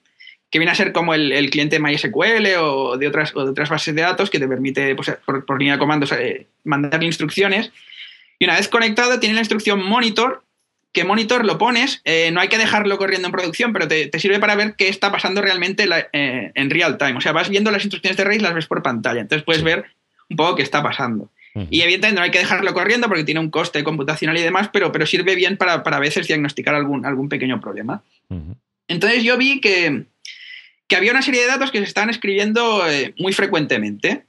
que viene a ser como el, cliente MySQL o de, otras, otras bases de datos que te permite, pues, por, línea de comandos, eh, mandarle instrucciones. Y una vez conectado, tiene la instrucción monitor, que monitor lo pones, eh, no hay que dejarlo corriendo en producción, pero te, sirve para ver qué está pasando realmente eh, en real time. O sea, vas viendo las instrucciones de Rails, las ves por pantalla. Entonces puedes ver un poco qué está pasando. Y evidentemente no hay que dejarlo corriendo porque tiene un coste computacional y demás, pero, pero sirve bien para, para a veces diagnosticar algún, algún pequeño problema. Entonces yo vi que, que había una serie de datos que se estaban escribiendo eh, muy frecuentemente.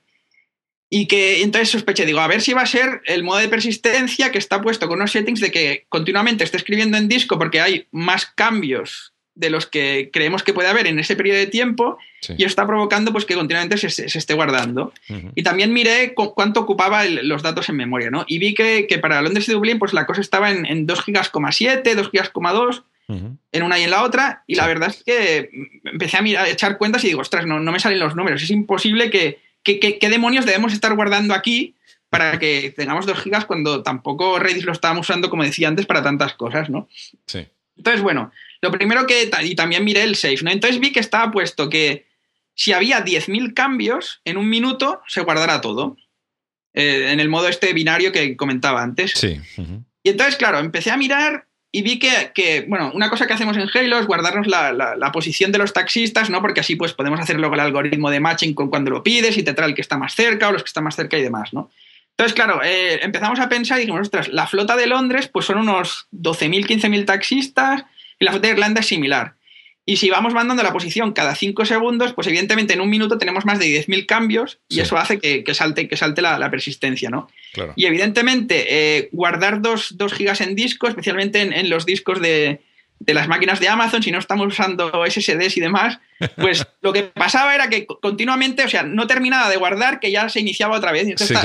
Y que entonces sospeché, digo, a ver si va a ser el modo de persistencia que está puesto con unos settings de que continuamente esté escribiendo en disco porque hay más cambios de los que creemos que puede haber en ese periodo de tiempo y eso está provocando pues que continuamente se, esté guardando. Y también miré cuánto ocupaba los datos en memoria, ¿no? Y vi que, para Londres y Dublín pues la cosa estaba en, en 2 gigas,7, 2 gigas,2 en una y en la otra, y la verdad es que empecé a, mirar, a echar cuentas y digo, ostras, no, no me salen los números, es imposible que, ¿qué demonios debemos estar guardando aquí para que tengamos 2 gigas cuando tampoco Redis lo estábamos usando, como decía antes, para tantas cosas, ¿no? Sí. Entonces, bueno, lo primero que, y también miré el safe, ¿no? Entonces vi que estaba puesto que si había 10.000 cambios, en un minuto se guardará todo. Eh, en el modo este binario que comentaba antes. Sí. Y entonces, claro, empecé a mirar y vi que, bueno, una cosa que hacemos en Halo es guardarnos la, posición de los taxistas, ¿no? Porque así pues podemos hacer luego el algoritmo de matching con cuando lo pides y te trae el que está más cerca o los que están más cerca y demás, ¿no? Entonces, claro, eh, empezamos a pensar y dijimos, ostras, la flota de Londres pues son unos 12.000, 15.000 taxistas y la flota de Irlanda es similar. Y si vamos mandando la posición cada 5 segundos, pues evidentemente en un minuto tenemos más de 10.000 cambios y eso hace que, salte, que salte la, persistencia, ¿no? Y evidentemente eh, guardar 2 gigas en disco, especialmente en, los discos de, las máquinas de Amazon, si no estamos usando SSDs y demás, pues (laughs) lo que pasaba era que continuamente, o sea, no terminaba de guardar, que ya se iniciaba otra vez. Entonces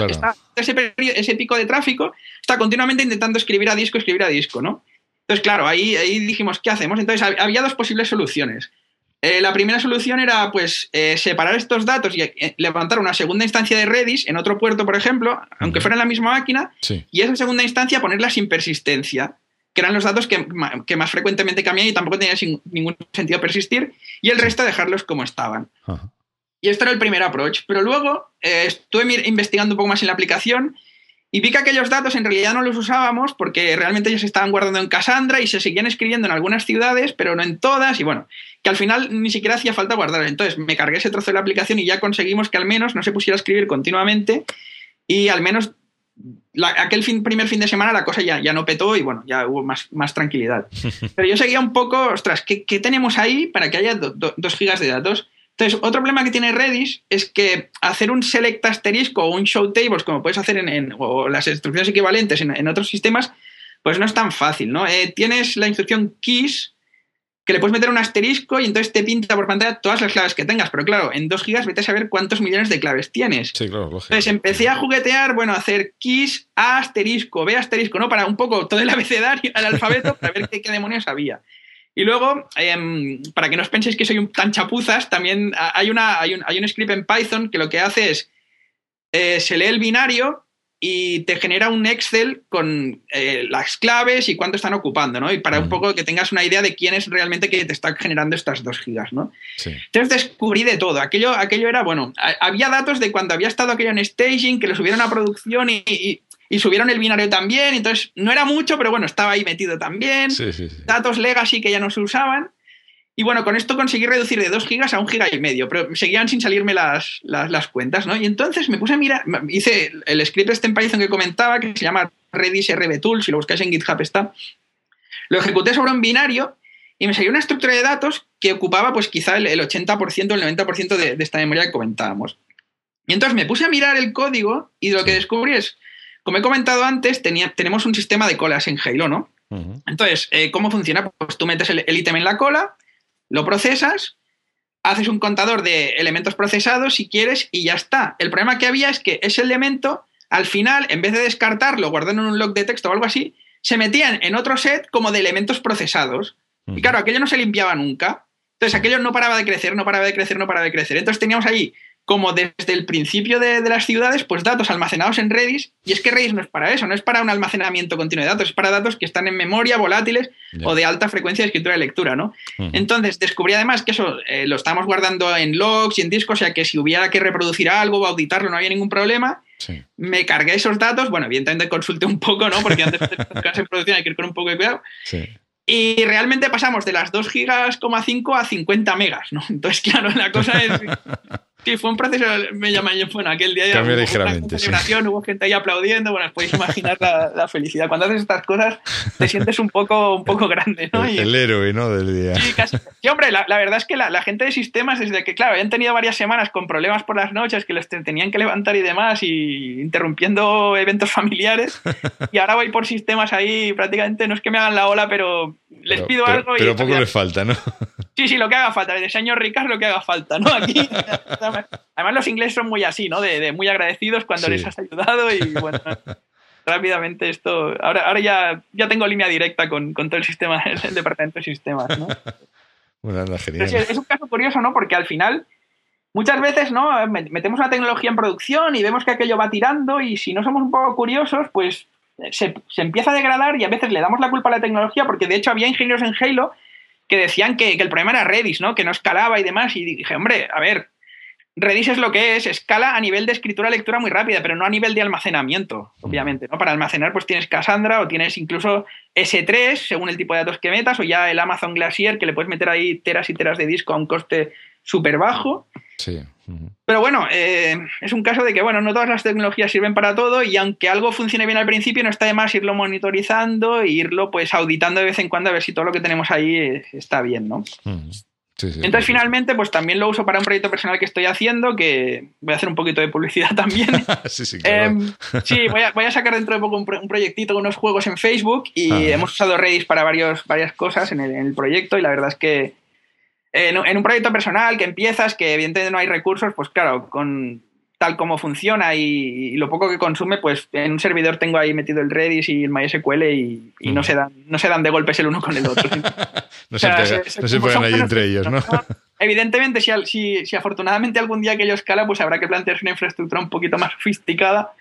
ese, ese pico de tráfico está continuamente intentando escribir a disco, escribir a disco, ¿no? Entonces, claro, ahí, ahí dijimos, ¿qué hacemos? Entonces, había dos posibles soluciones. Eh, la primera solución era, pues, eh, separar estos datos y eh, levantar una segunda instancia de Redis en otro puerto, por ejemplo, aunque fuera en la misma máquina, y esa segunda instancia ponerla sin persistencia. que eran los datos que, más frecuentemente cambian y tampoco tenía ningún sentido persistir, y el resto dejarlos como estaban. Y esto era el primer approach. Pero luego estuve investigando un poco más en la aplicación y vi que aquellos datos en realidad no los usábamos porque realmente ellos se estaban guardando en Cassandra y se seguían escribiendo en algunas ciudades, pero no en todas. Y bueno, que al final ni siquiera hacía falta guardar. Entonces me cargué ese trozo de la aplicación y ya conseguimos que al menos no se pusiera a escribir continuamente y al menos aquel primer fin de semana la cosa ya, ya no petó y bueno, ya hubo más, más tranquilidad. (laughs) Pero yo seguía un poco, ostras, ¿qué, tenemos ahí para que haya dos gigas de datos? Entonces, otro problema que tiene Redis es que hacer un select asterisco o un show tables, como puedes hacer en, o las instrucciones equivalentes en, otros sistemas, pues no es tan fácil, ¿no? Eh, tienes la instrucción keys, que le puedes meter un asterisco y entonces te pinta por pantalla todas las claves que tengas. Pero claro, en 2 gigas vete a saber cuántos millones de claves tienes. Sí, claro, Entonces empecé a juguetear, bueno, a hacer keys, A asterisco, B asterisco, ¿no? Para un poco todo el (laughs) abecedario, el alfabeto, para ver qué, qué demonios había. Y luego, em, para que no os penséis que soy un tan chapuzas, también hay, una, hay, un, hay un script en Python que lo que hace es, eh, se lee el binario y te genera un Excel con eh, las claves y cuánto están ocupando, ¿no? Y para un poco que tengas una idea de quién es realmente que te está generando estas dos gigas, ¿no? Entonces descubrí de todo. Aquello, aquello era, bueno, había datos de cuando había estado aquello en staging, que lo subieron a producción y y subieron el binario también, entonces no era mucho, pero bueno, estaba ahí metido también. Datos legacy que ya no se usaban. Y bueno, con esto conseguí reducir de 2 gigas a 1 giga y medio, pero seguían sin salirme las, las, cuentas, ¿no? Y entonces me puse a mirar, hice el script este en Python que comentaba, que se llama Redis RB si lo buscáis en GitHub está. Lo ejecuté sobre un binario y me salió una estructura de datos que ocupaba pues quizá el, 80% o el 90% de, de esta memoria que comentábamos. Y entonces me puse a mirar el código y lo que descubrí es como he comentado antes, tenemos un sistema de colas en Halo, ¿no? Entonces, eh, ¿cómo funciona? Pues tú metes el, ítem en la cola, lo procesas, haces un contador de elementos procesados si quieres y ya está. El problema que había es que ese elemento, al final, en vez de descartarlo, guardando en un log de texto o algo así, se metían en otro set como de elementos procesados. Y claro, aquello no se limpiaba nunca. Entonces aquello no paraba de crecer, no paraba de crecer, no paraba de crecer. Entonces teníamos ahí como desde el principio de, las ciudades, pues datos almacenados en Redis, y es que Redis no es para eso, no es para un almacenamiento continuo de datos, es para datos que están en memoria, volátiles o de alta frecuencia de escritura y lectura, ¿no? Entonces descubrí además que eso eh, lo estamos guardando en logs y en discos, o sea que si hubiera que reproducir algo o auditarlo no había ningún problema. Me cargué esos datos, bueno, evidentemente consulté un poco, ¿no? Porque antes de en producción hay que ir con un poco de cuidado. Y realmente pasamos de las 2 gigas, a 50 megas, ¿no? Entonces, claro, la cosa es Sí, fue un proceso, me llaman bueno, aquel día ligeramente. Hubo, hubo gente ahí aplaudiendo, bueno, os podéis imaginar la, felicidad. Cuando haces estas cosas te sientes un poco, un poco grande, ¿no? El, héroe, ¿no? Del día. Sí, casi. Sí, hombre, la, verdad es que la, gente de sistemas, desde que, claro, habían tenido varias semanas con problemas por las noches, que les tenían que levantar y demás, y interrumpiendo eventos familiares, y ahora voy por sistemas ahí, prácticamente no es que me hagan la ola, pero les pido algo y... Pero poco les falta, ¿no? (laughs) Sí, sí, lo que haga falta, de señor Ricard lo que haga falta, ¿no? Aquí... Además, los ingleses son muy así, ¿no? De, muy agradecidos cuando les has ayudado y bueno. (laughs) rápidamente esto. Ahora, ahora ya, ya tengo línea directa con, todo el sistema, (laughs) el departamento de sistemas, ¿no? Bueno, genial. Es, un caso curioso, ¿no? Porque al final, muchas veces, ¿no? Metemos una tecnología en producción y vemos que aquello va tirando, y si no somos un poco curiosos, pues se, se empieza a degradar y a veces le damos la culpa a la tecnología, porque de hecho había ingenieros en Halo que decían que, que el problema era Redis, ¿no? Que no escalaba y demás. Y dije, hombre, a ver, Redis es lo que es, escala a nivel de escritura-lectura muy rápida, pero no a nivel de almacenamiento, obviamente. ¿no? Para almacenar, pues tienes Cassandra o tienes incluso S3, según el tipo de datos que metas, o ya el Amazon Glacier, que le puedes meter ahí teras y teras de disco a un coste súper bajo. Sí. Pero bueno, eh, es un caso de que, bueno, no todas las tecnologías sirven para todo y aunque algo funcione bien al principio, no está de más irlo monitorizando e irlo pues auditando de vez en cuando a ver si todo lo que tenemos ahí está bien, ¿no? Entonces, finalmente, pues también lo uso para un proyecto personal que estoy haciendo, que voy a hacer un poquito de publicidad (laughs) también. (laughs) sí, sí, claro. Em, sí voy, a, sacar dentro de poco un, proyectito con unos juegos en Facebook y hemos usado Redis para varios, varias cosas en el, proyecto y la verdad es que en, en, un proyecto personal que empiezas, que evidentemente no hay recursos, pues claro, con tal como funciona y, lo poco que consume, pues en un servidor tengo ahí metido el Redis y el MySQL y, y no, mm. se dan, no se dan de golpes el uno con el otro. (laughs) no, se, no ahí entre ellos, ¿no? Evidentemente, si, si, afortunadamente algún día aquello escala, pues habrá que plantearse una infraestructura un poquito más sofisticada.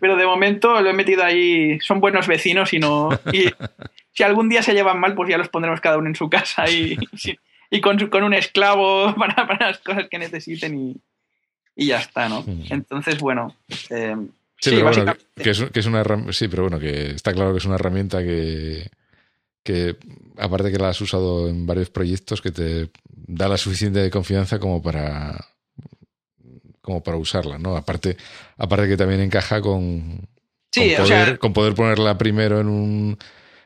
Pero de momento lo he metido ahí, son buenos vecinos y no. Y, (laughs) si algún día se llevan mal, pues ya los pondremos cada uno en su casa y, (laughs) y con, con, un esclavo (laughs) para, para, las cosas que necesiten y, y ya está, ¿no? Entonces, bueno. Eh, sí, pero bueno, que, es, que es una sí, pero bueno, que está claro que es una herramienta que, que aparte que la has usado en varios proyectos, que te da la suficiente confianza como para como para usarla, ¿no? Aparte, aparte que también encaja con, con, poder, con poder ponerla primero en un,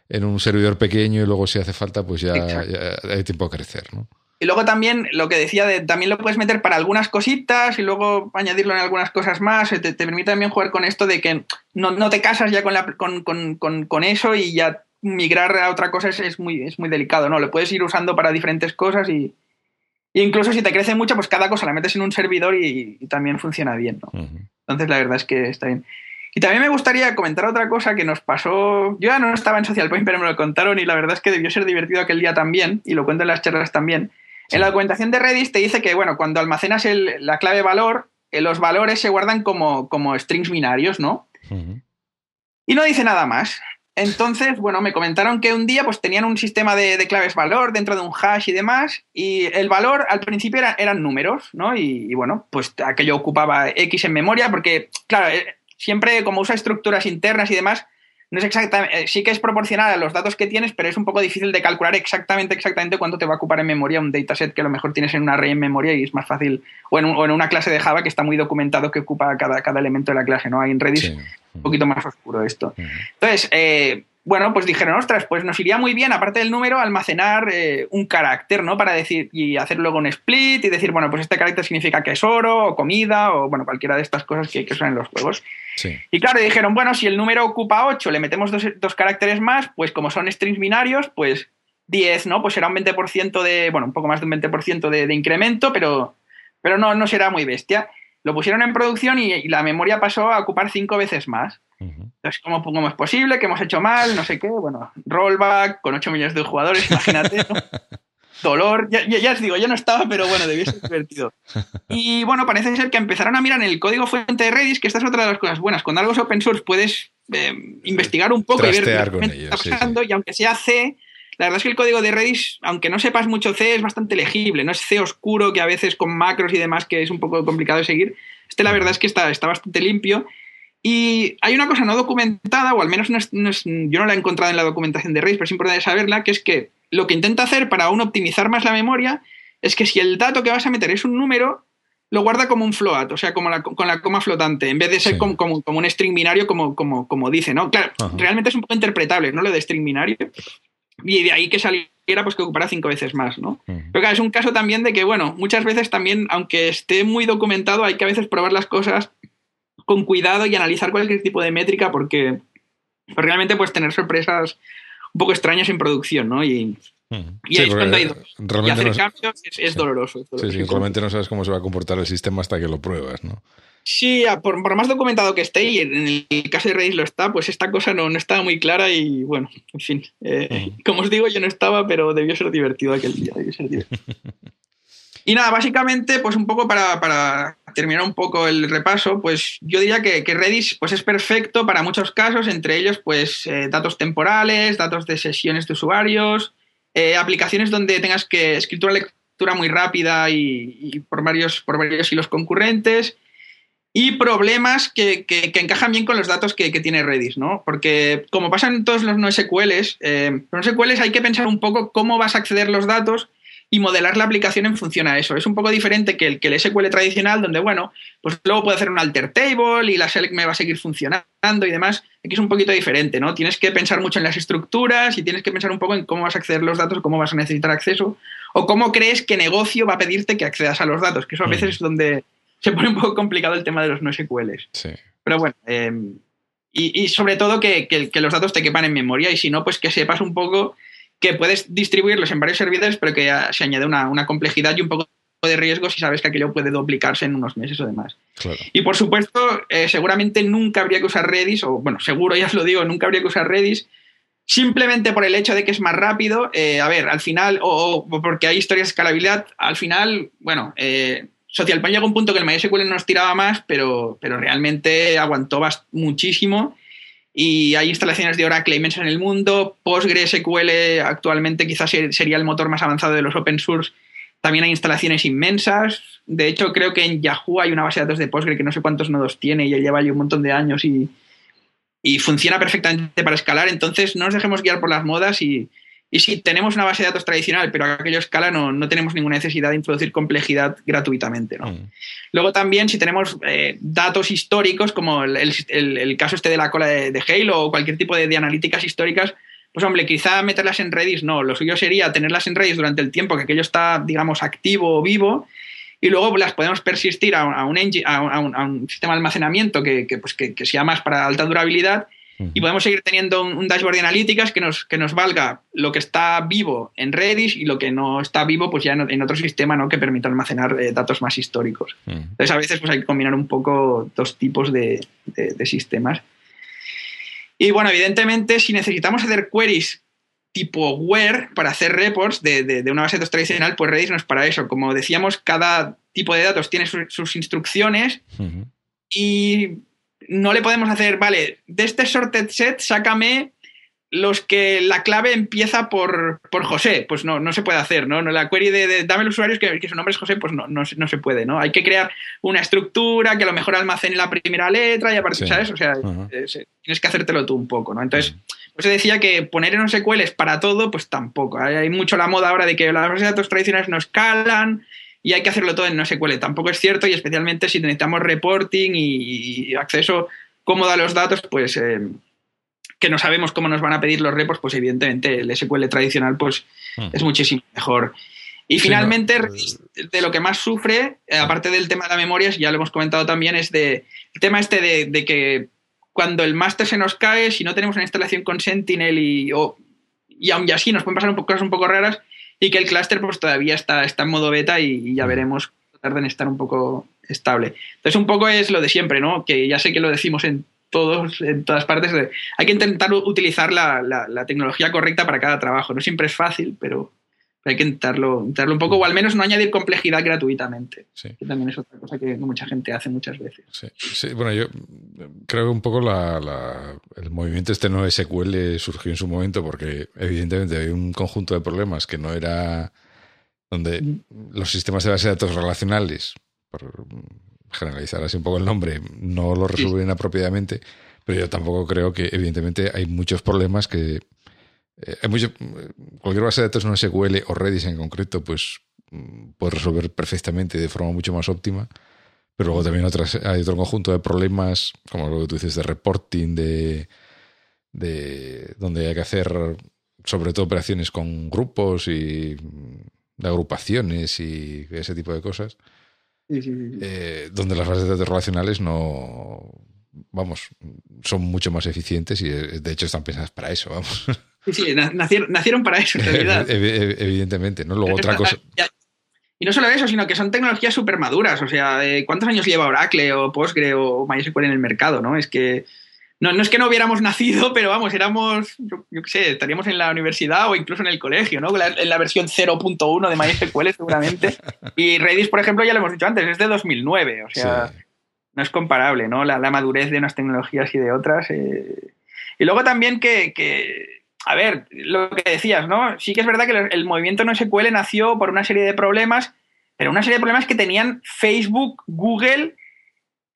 en un servidor pequeño y luego si hace falta, pues ya, hay tiempo a crecer, ¿no? Y luego también lo que decía de también lo puedes meter para algunas cositas y luego añadirlo en algunas cosas más. Te, te permite también jugar con esto de que no, no te casas ya con, la, con, con, con, con, eso y ya migrar a otra cosa es, muy, es muy delicado, ¿no? Lo puedes ir usando para diferentes cosas y, incluso si te crece mucho, pues cada cosa la metes en un servidor y, también funciona bien, ¿no? Entonces la verdad es que está bien. Y también me gustaría comentar otra cosa que nos pasó. Yo ya no estaba en Social Point, pero me lo contaron y la verdad es que debió ser divertido aquel día también, y lo cuento en las charlas también. En la documentación de Redis te dice que, bueno, cuando almacenas la clave valor, eh, los valores se guardan como, como strings binarios, ¿no? Y no dice nada más. Entonces, bueno, me comentaron que un día pues tenían un sistema de, claves valor dentro de un hash y demás, y el valor al principio eran números, ¿no? Y, bueno, pues aquello ocupaba X en memoria, porque, claro, eh, siempre como usa estructuras internas y demás, no es exactamente, eh, sí que es proporcional a los datos que tienes, pero es un poco difícil de calcular exactamente, exactamente cuánto te va a ocupar en memoria un dataset que a lo mejor tienes en un array en memoria y es más fácil, o en, una clase de Java que está muy documentado que ocupa cada, cada elemento de la clase, ¿no? Hay en Redis un poquito más oscuro esto. Entonces, eh, bueno, pues dijeron, ostras, pues nos iría muy bien, aparte del número, almacenar eh, un carácter, ¿no? Para decir, y hacer luego un split y decir, bueno, pues este carácter significa que es oro o comida o, bueno, cualquiera de estas cosas que, que son en los juegos. Y claro, dijeron, bueno, si el número ocupa 8, le metemos dos, caracteres más, pues como son strings binarios, pues 10, ¿no? Pues será un 20% de, bueno, un poco más de un 20% de, de incremento, pero, pero no, no será muy bestia. Lo pusieron en producción y, la memoria pasó a ocupar cinco veces más. Entonces, ¿cómo, ¿cómo, es posible? ¿Qué hemos hecho mal? No sé qué. Bueno, rollback con 8 millones de jugadores, imagínate. (laughs) Dolor. Ya, ya, os digo, yo no estaba, pero bueno, debió ser divertido. Y bueno, parece ser que empezaron a mirar en el código fuente de Redis, que esta es otra de las cosas buenas. Cuando algo es open source puedes eh, investigar un poco y ver qué está pasando. Y aunque sea C, la verdad es que el código de Redis, aunque no sepas mucho C, es bastante legible. No es C oscuro que a veces con macros y demás que es un poco complicado de seguir. Este la verdad es que está, está bastante limpio. Y hay una cosa no documentada, o al menos yo no la he encontrado en la documentación de Redis, pero es importante saberla, que es que lo que intenta hacer para aún optimizar más la memoria es que si el dato que vas a meter es un número, lo guarda como un float, o sea, como con la coma flotante, en vez de ser como, un string binario, como, como, como dice, ¿no? Claro, realmente es un poco interpretable, ¿no? Lo de string binario. Y de ahí que saliera, pues que ocupara cinco veces más, ¿no? Pero claro, es un caso también de que, bueno, muchas veces también, aunque esté muy documentado, hay que a veces probar las cosas con cuidado y analizar cualquier tipo de métrica porque realmente puedes tener sorpresas un poco extrañas en producción, ¿no? Y, y ahí es cuando hay y hacer cambios es, doloroso. Sí, sí, realmente no sabes cómo se va a comportar el sistema hasta que lo pruebas, ¿no? Sí, por, más documentado que esté, y en el caso de Redis lo está, pues esta cosa no, no estaba muy clara y bueno, en fin. Eh, como os digo, yo no estaba, pero debió ser divertido aquel día. Debió ser divertido. (laughs) y nada, básicamente, pues un poco para, terminar un poco el repaso, pues yo diría que, que, Redis pues es perfecto para muchos casos, entre ellos pues eh, datos temporales, datos de sesiones de usuarios, eh, aplicaciones donde tengas que escritura lectura muy rápida y, por, varios, por varios hilos concurrentes y problemas que, que, encajan bien con los datos que, que, tiene Redis, ¿no? Porque como pasa en todos los NoSQLs, eh, los NoSQLs hay que pensar un poco cómo vas a acceder los datos y modelar la aplicación en función a eso. Es un poco diferente que el, que el SQL tradicional, donde, bueno, pues luego puedo hacer un alter table y la select me va a seguir funcionando y demás. Aquí es un poquito diferente, ¿no? Tienes que pensar mucho en las estructuras y tienes que pensar un poco en cómo vas a acceder los datos, cómo vas a necesitar acceso o cómo crees que negocio va a pedirte que accedas a los datos, que eso a veces es donde se pone un poco complicado el tema de los no SQLs. Sí. Pero bueno, em, y, sobre todo que, los datos te quepan en memoria y si no, pues que sepas un poco que puedes distribuirlos en varios servidores, pero que se añade una, complejidad y un poco de riesgo si sabes que aquello puede duplicarse en unos meses o demás. Y por supuesto, eh, seguramente nunca habría que usar Redis, o bueno, seguro ya os lo digo, nunca habría que usar Redis simplemente por el hecho de que es más rápido. Eh, a ver, al final, o, porque hay historias de escalabilidad, al final, bueno, eh, SocialPan llegó un punto que el MySQL nos tiraba más, pero, pero realmente aguantó muchísimo. y hay instalaciones de Oracle inmensas en el mundo. PostgreSQL actualmente quizás sería el motor más avanzado de los open source. También hay instalaciones inmensas. De hecho, creo que en Yahoo hay una base de datos de Postgre que no sé cuántos nodos tiene y ya lleva un montón de años y, y funciona perfectamente para escalar. Entonces, no nos dejemos guiar por las modas y, y si tenemos una base de datos tradicional, pero a aquello escala, no, no tenemos ninguna necesidad de introducir complejidad gratuitamente. ¿no? Mm. Luego también, si tenemos eh, datos históricos, como el, el, caso este de la cola de, de Halo o cualquier tipo de, de, analíticas históricas, pues hombre, quizá meterlas en Redis no. Lo suyo sería tenerlas en Redis durante el tiempo que aquello está, digamos, activo o vivo y luego las podemos persistir a, un, a un, sistema de almacenamiento que, que, pues que, que, sea más para alta durabilidad y podemos seguir teniendo un, dashboard de analíticas que nos, que nos valga lo que está vivo en Redis y lo que no está vivo pues ya en, otro sistema ¿no? que permita almacenar eh, datos más históricos. Entonces a veces pues hay que combinar un poco dos tipos de, de, sistemas. Y bueno, evidentemente si necesitamos hacer queries tipo where para hacer reports de, de, una base de datos tradicional, pues Redis no es para eso. Como decíamos, cada tipo de datos tiene sus instrucciones y no le podemos hacer, vale, de este sorted set sácame los que la clave empieza por, por José, pues no, no se puede hacer, ¿no? La query de, dame los usuarios que, que, su nombre es José, pues no, no, no, se puede, ¿no? Hay que crear una estructura que a lo mejor almacene la primera letra y aparte, ¿sabes? O sea, eh, tienes que hacértelo tú un poco, ¿no? Entonces, pues decía que poner en SQL para todo, pues tampoco. Hay, hay mucho la moda ahora de que las bases de datos tradicionales no escalan, y hay que hacerlo todo en no SQL. Tampoco es cierto y especialmente si necesitamos reporting y, acceso cómodo a los datos, pues eh, que no sabemos cómo nos van a pedir los reports, pues evidentemente el SQL tradicional pues hmm. es muchísimo mejor. Y finalmente, de lo que más sufre, eh, aparte del tema de la memoria, ya lo hemos comentado también, es de, el tema este de, que cuando el máster se nos cae, si no tenemos una instalación con Sentinel y, y aún así nos pueden pasar un poco, cosas un poco raras, y que el clúster pues todavía está, está en modo beta y, ya veremos, tarda en estar un poco estable. Entonces un poco es lo de siempre, ¿no? Que ya sé que lo decimos en todos, en todas partes, hay que intentar utilizar la, la tecnología correcta para cada trabajo. No siempre es fácil, pero, hay que intentarlo, intentarlo un poco, o al menos no añadir complejidad gratuitamente. Que también es otra cosa que mucha gente hace muchas veces. Sí, bueno, yo creo que un poco el movimiento este no SQL surgió en su momento porque evidentemente había un conjunto de problemas que no era donde mm. los sistemas de base de datos relacionales, por generalizar así un poco el nombre, no lo resuelven apropiadamente, pero yo tampoco creo que evidentemente hay muchos problemas que eh, cualquier base de datos no SQL o Redis en concreto, pues mm, puede resolver perfectamente de forma mucho más óptima. Pero luego también otras, hay otro conjunto de problemas, como lo que tú dices, de reporting, de, de donde hay que hacer sobre todo operaciones con grupos y de agrupaciones y ese tipo de cosas. Eh, donde las bases de datos relacionales no, vamos, son mucho más eficientes y de hecho están pensadas para eso, vamos. (laughs) Sí, sí, nacieron, para eso, en realidad. Evidentemente, ¿no? Luego otra cosa. Y no solo eso, sino que son tecnologías súper maduras. O sea, eh, ¿cuántos años lleva Oracle o Postgre o MySQL en el mercado, no? Es que. No, no es que no hubiéramos nacido, (laughs) pero vamos, éramos, yo, qué sé, estaríamos en la universidad o incluso en el colegio, ¿no? en la versión 0.1 de MySQL seguramente. (laughs) Y Redis, por ejemplo, ya lo hemos dicho antes, es de 2009, o sea, no es comparable, ¿no? La, madurez de unas tecnologías y de otras. Eh. Y luego también que, a ver, lo que decías, ¿no? Sí que es verdad que el movimiento no SQL nació por una serie de problemas, pero una serie de problemas que tenían Facebook, Google,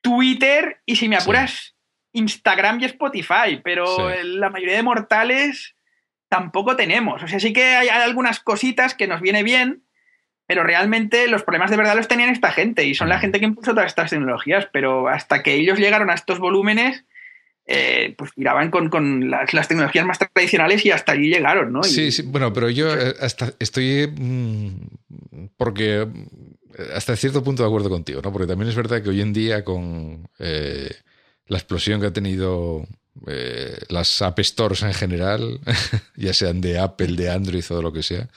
Twitter y, si me apuras, Instagram y Spotify, pero la mayoría de mortales tampoco tenemos. O sea, sí que hay algunas cositas que nos viene bien, pero realmente los problemas de verdad los tenían esta gente y son la gente que impulsó todas estas tecnologías, pero hasta que ellos llegaron a estos volúmenes eh, pues tiraban con, las, tecnologías más tradicionales y hasta allí llegaron, ¿no? Sí, sí, bueno, pero yo eh, hasta estoy mm, porque eh, hasta cierto punto de acuerdo contigo, ¿no? Porque también es verdad que hoy en día con la explosión que ha tenido las App Stores en general, (laughs) ya sean de Apple, de Android o lo que sea,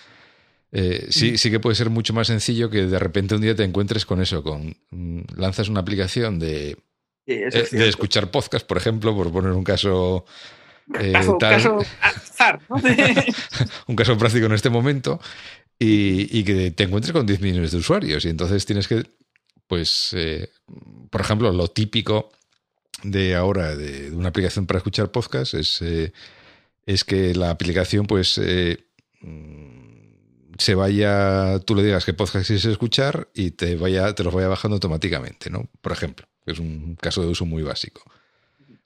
sí, sí que puede ser mucho más sencillo que de repente un día te encuentres con eso, con mm, lanzas una aplicación de eh, de escuchar podcast, por ejemplo, por poner un caso. Eh, un caso (laughs) un caso práctico en este momento. Y, que te encuentres con 10 millones de usuarios. Y entonces tienes que, pues, eh, por ejemplo, lo típico de ahora de, una aplicación para escuchar podcast es, eh, es que la aplicación pues eh, se vaya, tú le digas qué podcast quieres escuchar y te vaya, te los vaya bajando automáticamente, ¿no? Por ejemplo, que es un caso de uso muy básico.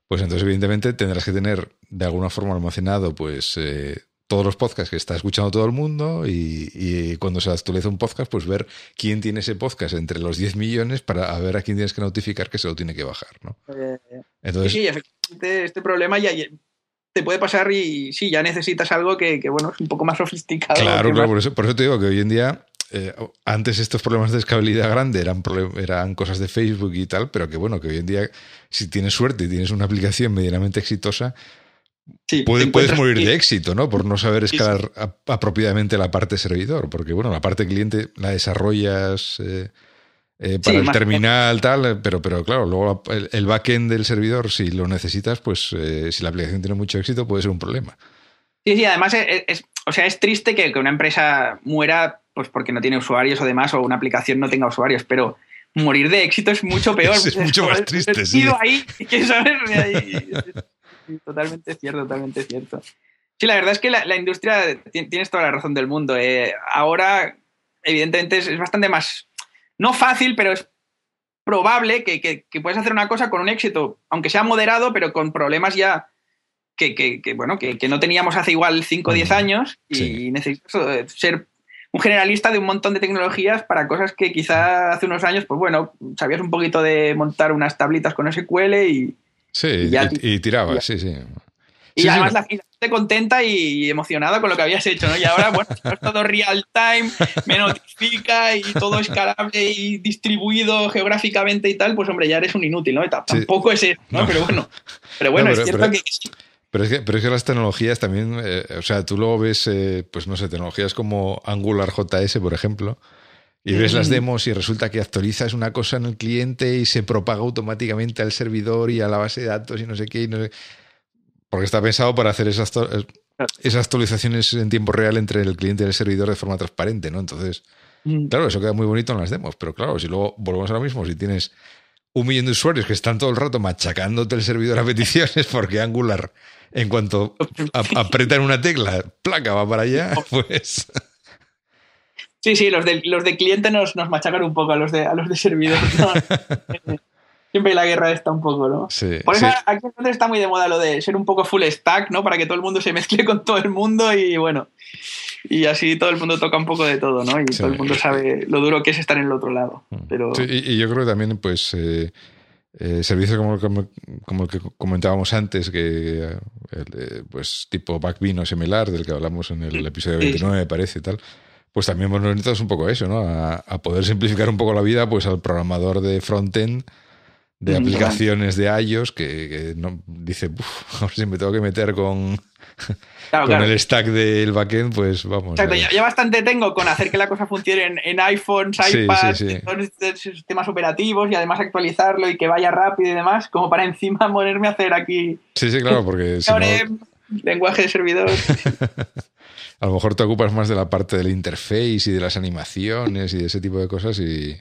Pues entonces, evidentemente, tendrás que tener de alguna forma almacenado, pues, eh, todos los podcasts que está escuchando todo el mundo y, cuando se actualiza un podcast, pues ver quién tiene ese podcast entre los 10 millones para ver a quién tienes que notificar que se lo tiene que bajar, ¿no? Eh, Entonces, sí, efectivamente, este problema ya te puede pasar y sí, ya necesitas algo que, bueno, es un poco más sofisticado. Claro, claro, por eso, por eso te digo que hoy en día eh, antes estos problemas de escalabilidad grande eran, eran cosas de Facebook y tal, pero que bueno, que hoy en día, si tienes suerte y tienes una aplicación medianamente exitosa, puedes morir de éxito, ¿no? Por no saber escalar apropiadamente la parte servidor, porque bueno, la parte cliente la desarrollas eh, eh, para el terminal, tal, pero, pero claro, luego el, backend del servidor, si lo necesitas, pues si la aplicación tiene mucho éxito, puede ser un problema. Sí, sí, además es, o sea, es triste que, que una empresa muera pues porque no tiene usuarios o demás, o una aplicación no tenga usuarios, pero morir de éxito es mucho (laughs) peor. es, mucho más triste, sí. (laughs) ahí, (laughs) ¿sabes? totalmente cierto, totalmente cierto. Sí, la verdad es que la, industria, tienes toda la razón del mundo. Eh. ahora, evidentemente, es, bastante más, no fácil, pero es probable que, que, puedes hacer una cosa con un éxito, aunque sea moderado, pero con problemas ya que, bueno, que, no teníamos hace igual 5 o 10 años y necesitas eh, ser un generalista de un montón de tecnologías para cosas que quizá hace unos años, pues bueno, sabías un poquito de montar unas tablitas con SQL y... Sí, y, tirabas, sí, sí. Y además La, gente contenta y emocionada con lo que habías hecho, ¿no? Y ahora, bueno, (laughs) es todo real time, me notifica y todo escalable y distribuido geográficamente y tal, pues hombre, ya eres un inútil, ¿no? Tampoco es eso, ¿no? Pero bueno, pero bueno, es cierto que pero es que, pero es que las tecnologías también, eh, o sea, tú luego ves, eh, pues no sé, tecnologías como Angular JS, por ejemplo, y ves las demos y resulta que actualizas una cosa en el cliente y se propaga automáticamente al servidor y a la base de datos y no sé qué. Y no sé, porque está pensado para hacer esas, esas actualizaciones en tiempo real entre el cliente y el servidor de forma transparente, ¿no? Entonces, claro, eso queda muy bonito en las demos, pero claro, si luego volvemos a lo mismo, si tienes un millón de usuarios que están todo el rato machacándote el servidor a peticiones porque Angular en cuanto (laughs) apretan una tecla, placa va para allá, (laughs) pues. Sí, sí, los de, los de cliente nos, nos machacan un poco a los de, a los de servidor. (laughs) Siempre la guerra está un poco, ¿no? Sí, Por eso aquí está muy de moda lo de ser un poco full stack, ¿no? Para que todo el mundo se mezcle con todo el mundo y bueno. Y así todo el mundo toca un poco de todo, ¿no? Y todo el mundo sabe lo duro que es estar en el otro lado. Mm. Pero... y, yo creo que también, pues. Eh, eh, servicios como, como, el que comentábamos antes, que eh, pues tipo Backbean o similar, del que hablamos en el episodio 29, me parece, y tal, pues también nos necesitamos un poco eso, ¿no? A, poder simplificar un poco la vida pues al programador de frontend de aplicaciones de iOS que, no, dice, (laughs) ahora si me tengo que meter con (laughs) con el stack del backend, pues vamos. ya, bastante tengo con hacer que la cosa funcione en, iPhones, iPads, sistemas operativos y además actualizarlo y que vaya rápido y demás, como para (laughs) encima ponerme a hacer aquí. Sí, sí, claro, porque. si Lenguaje de servidor. a lo mejor te ocupas más de la parte del interface y de las animaciones y de ese tipo de cosas y.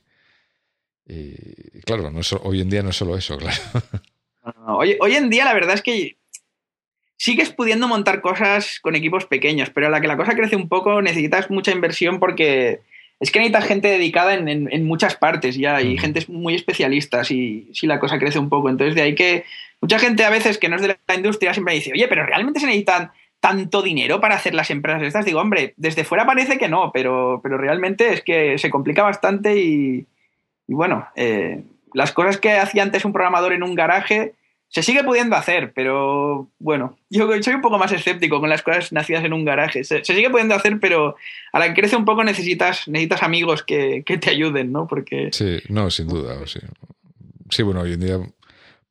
claro, no hoy en día no es solo eso, (laughs) claro. hoy, hoy en día la verdad es que sigues pudiendo montar cosas con equipos pequeños, pero a la que la cosa crece un poco necesitas mucha inversión porque es que necesitas gente dedicada en, muchas partes ya y gente muy especialista si, si la cosa crece un poco. Entonces de ahí que mucha gente a veces que no es de la industria siempre dice, oye, pero ¿realmente se necesitan tanto dinero para hacer las empresas estas? Digo, hombre, desde fuera parece que no, pero, pero realmente es que se complica bastante y, bueno, eh, las cosas que hacía antes un programador en un garaje se sigue pudiendo hacer, pero bueno, yo soy un poco más escéptico con las cosas nacidas en un garaje. Se, sigue pudiendo hacer, pero a la que crece un poco necesitas, necesitas amigos que, te ayuden, ¿no? Porque... Sí, no, sin duda. Sí, sí bueno, hoy en día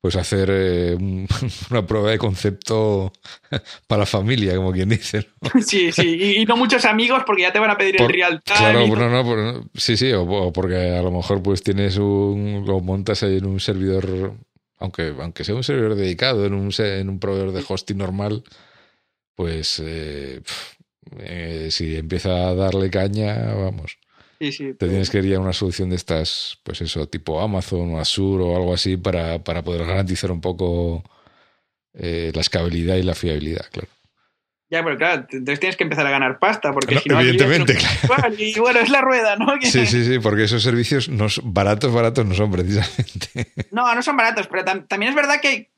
pues hacer eh, (laughs) una prueba de concepto (laughs) para la familia, como quien dice. (laughs) Sí, sí, y, no muchos amigos porque ya te van a pedir el real time. Claro, no, no, sí, sí, o, porque a lo mejor pues tienes un, lo montas ahí en un servidor aunque, aunque sea un servidor dedicado en un, en un proveedor de hosting normal, pues eh, eh, si empieza a darle caña, vamos. Te tienes que ir a una solución de estas, pues eso, tipo Amazon o Azure o algo así para, para poder garantizar un poco eh, la escalabilidad y la fiabilidad, claro. Ya, pero claro, entonces tienes que empezar a ganar pasta, porque si no... Evidentemente, claro. Y bueno, es la rueda, ¿no? (laughs) Sí, sí, sí, porque esos servicios no, baratos, baratos no son precisamente. (laughs) No, no son baratos, pero también es verdad que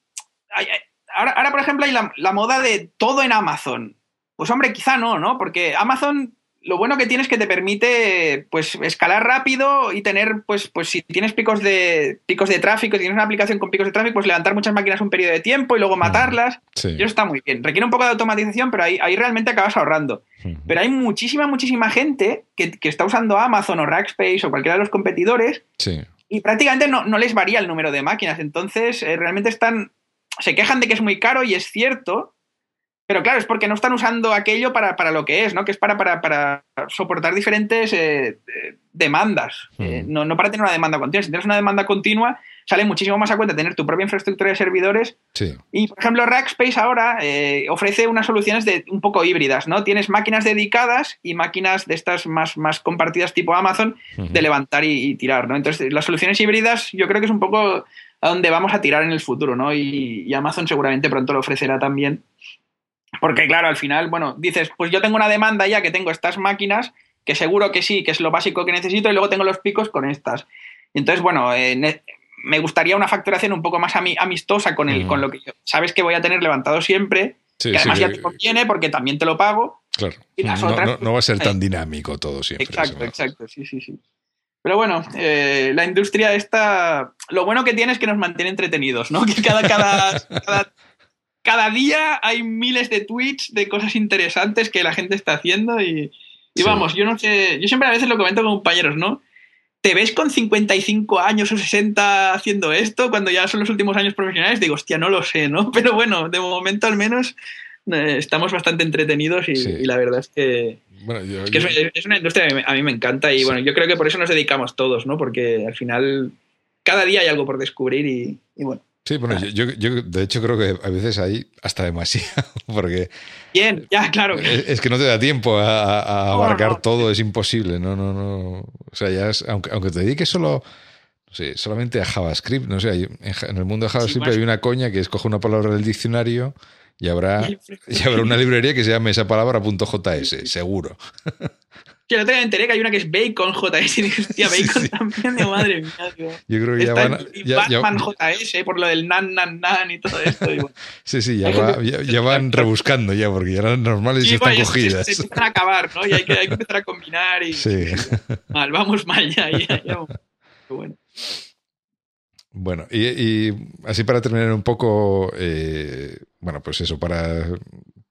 ahora, ahora, por ejemplo, hay la, la moda de todo en Amazon. Pues hombre, quizá no, ¿no? Porque Amazon lo bueno que tiene es que te permite pues escalar rápido y tener pues pues si tienes picos de picos de tráfico, si tienes una aplicación con picos de tráfico, pues levantar muchas máquinas un periodo de tiempo y luego matarlas. Y eso está muy bien. Requiere un poco de automatización, pero ahí, ahí realmente acabas ahorrando. Pero hay muchísima, muchísima gente que, está usando Amazon o Rackspace o cualquiera de los competidores y prácticamente no, les varía el número de máquinas. Entonces, eh, realmente están. Se quejan de que es muy caro y es cierto, pero claro, es porque no están usando aquello para, para lo que es, ¿no? Que es para, para, para soportar diferentes eh, demandas. Eh, no, no, para tener una demanda continua. Si tienes una demanda continua, sale muchísimo más a cuenta tener tu propia infraestructura de servidores. Sí. Y, por ejemplo, Rackspace ahora eh, ofrece unas soluciones de, un poco híbridas, ¿no? Tienes máquinas dedicadas y máquinas de estas más, más compartidas tipo Amazon de levantar y, tirar, ¿no? Entonces, las soluciones híbridas yo creo que es un poco a donde vamos a tirar en el futuro, ¿no? Y, y Amazon seguramente pronto lo ofrecerá también. Porque claro, al final, bueno, dices, pues yo tengo una demanda ya que tengo estas máquinas, que seguro que sí, que es lo básico que necesito, y luego tengo los picos con estas. Entonces, bueno, eh, me gustaría una facturación un poco más amistosa con, el, con lo que sabes que voy a tener levantado siempre, que además ya te conviene porque también te lo pago. Claro. no, va a ser tan dinámico todo siempre. Exacto, exacto, sí, sí, sí. Pero bueno, eh, la industria esta, lo bueno que tiene es que nos mantiene entretenidos, ¿no? (laughs) Que cada, cada, cada cada día hay miles de tweets de cosas interesantes que la gente está haciendo y, vamos, yo no sé, yo siempre a veces lo comento con compañeros, ¿no? ¿Te ves con 55 años o 60 haciendo esto cuando ya son los últimos años profesionales? Digo, hostia, no lo sé, ¿no? (laughs) Pero bueno, de momento al menos eh, estamos bastante entretenidos y, la verdad es que, es, una industria que a mí me encanta y bueno, yo creo que por eso nos dedicamos todos, ¿no? Porque al final cada día hay algo por descubrir y bueno. Sí, bueno, yo, yo, de hecho creo que a veces hay hasta demasiado, (laughs) porque... Bien, ya, claro. Es, que no te da tiempo a, abarcar todo, es imposible, no, no, no. O sea, ya es, aunque, aunque te dediques solo, no solamente a JavaScript, no sé, en, el mundo de JavaScript hay una coña que escoge una palabra del diccionario y habrá, (laughs) y habrá una librería que se llame esa palabra .js, seguro. (laughs) Que el otro día me enteré que hay una que es Bacon JS y dije, hostia, (laughs) Bacon también, de madre mía. Yo creo que ya van. Batman JS por lo del nan, nan, nan y todo esto. (laughs) Sí, sí, ya, ya, van rebuscando ya, porque ya las normales ya están cogidas. Se, empiezan a acabar, ¿no? Y hay que, hay que (laughs) empezar a combinar y. Sí. Mal, vamos mal ya, ya, ya. Bueno. Bueno, y, y, así para terminar un poco, eh, bueno, pues eso, para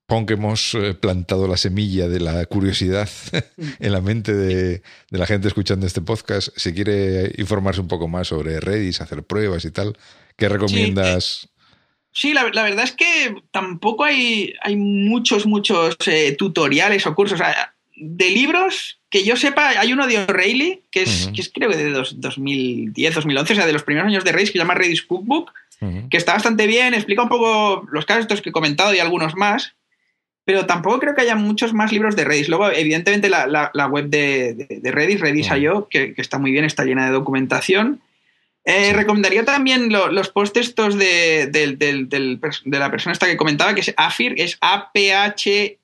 Pon que hemos eh, plantado la semilla de la curiosidad (laughs) en la mente de, la gente escuchando este podcast. Si quiere informarse un poco más sobre Redis, hacer pruebas y tal, ¿qué recomiendas? Sí, la, verdad es que tampoco hay, hay muchos, muchos eh, tutoriales o cursos. de libros, que yo sepa, hay uno de O'Reilly, que es, que es creo que de 2010, 2011, o sea, de los primeros años de Redis, que se llama Redis Cookbook, que está bastante bien, explica un poco los casos estos que he comentado y algunos más pero tampoco creo que haya muchos más libros de Redis. Luego, evidentemente, la, web de, Redis, Redis.io, que, que está muy bien, está llena de documentación. Eh, recomendaría también los post estos de, la persona esta que comentaba, que es AFIR, es aphyr.com.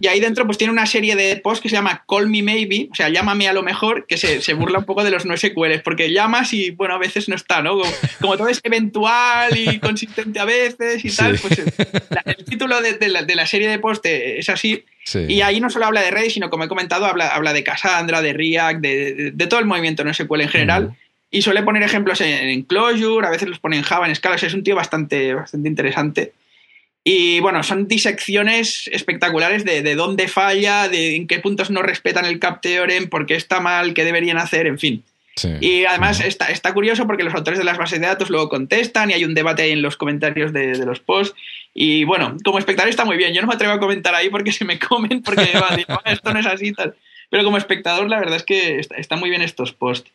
Y ahí dentro pues tiene una serie de posts que se llama Call Me Maybe, o sea, llámame a lo mejor, que se, burla un poco de los no SQLs, porque llamas y, bueno, a veces no está, ¿no? Como, todo es eventual y consistente a veces y tal, pues el título de, la, serie de posts es así. Y ahí no solo habla de Redis, sino como he comentado, habla, habla de Cassandra, de React, de, todo el movimiento no SQL en general. Y suele poner ejemplos en, en, Clojure, a veces los pone en Java, en Scala, o sea, es un tío bastante, bastante interesante. Y bueno, son disecciones espectaculares de, de, dónde falla, de en qué puntos no respetan el cap theorem, por qué está mal, qué deberían hacer, en fin. Y además está, está, curioso porque los autores de las bases de datos luego contestan y hay un debate ahí en los comentarios de, de, los posts. Y bueno, como espectador está muy bien. Yo no me atrevo a comentar ahí porque (laughs) se me comen, porque esto no es así tal. Pero como espectador, la verdad es que está, está muy bien estos posts.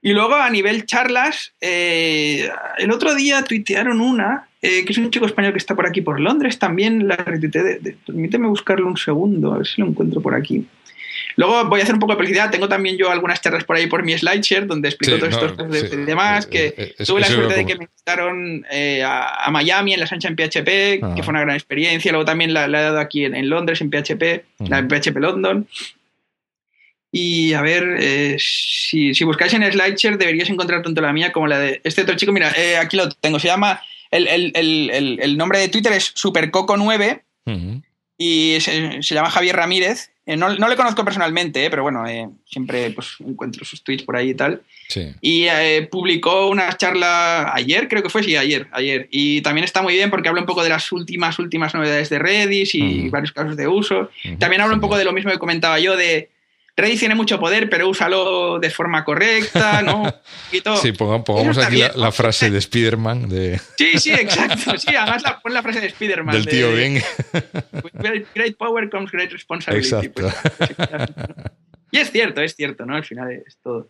Y luego a nivel charlas, eh, el otro día tuitearon una, eh, que es un chico español que está por aquí, por Londres, también la retuiteé. permíteme buscarlo un segundo, a ver si lo encuentro por aquí. Luego voy a hacer un poco de publicidad. Tengo también yo algunas charlas por ahí por mi SlideShare donde explico todos estos de, demás. Que eh, eh, tuve la suerte de que me invitaron eh, a, Miami en la Sancha en PHP, que fue una gran experiencia. Luego también la, he dado aquí en, Londres en PHP, la en PHP London. Y a ver, si, buscáis en SlideShare deberíais encontrar tanto la mía como la de este otro chico. Mira, aquí lo tengo. Se llama. El, nombre de Twitter es Supercoco9 y se, llama Javier Ramírez eh, no, le conozco personalmente, eh, pero bueno, eh, siempre pues, encuentro sus tweets por ahí y tal. Y publicó una charla ayer, creo que fue, sí, ayer, ayer. Y también está muy bien porque habla un poco de las últimas, últimas novedades de Redis y varios casos de uso. También habla un poco de lo mismo que comentaba yo de Redis tiene mucho poder, pero úsalo de forma correcta, ¿no? (laughs) Sí, pongamos, aquí la, frase de Spider-Man. De... Sí, sí, exacto. Sí, además la, pon la frase de Spider-Man. Del tío Ben. Great, power comes great responsibility. Pues, y es cierto, es cierto, ¿no? Al final es todo.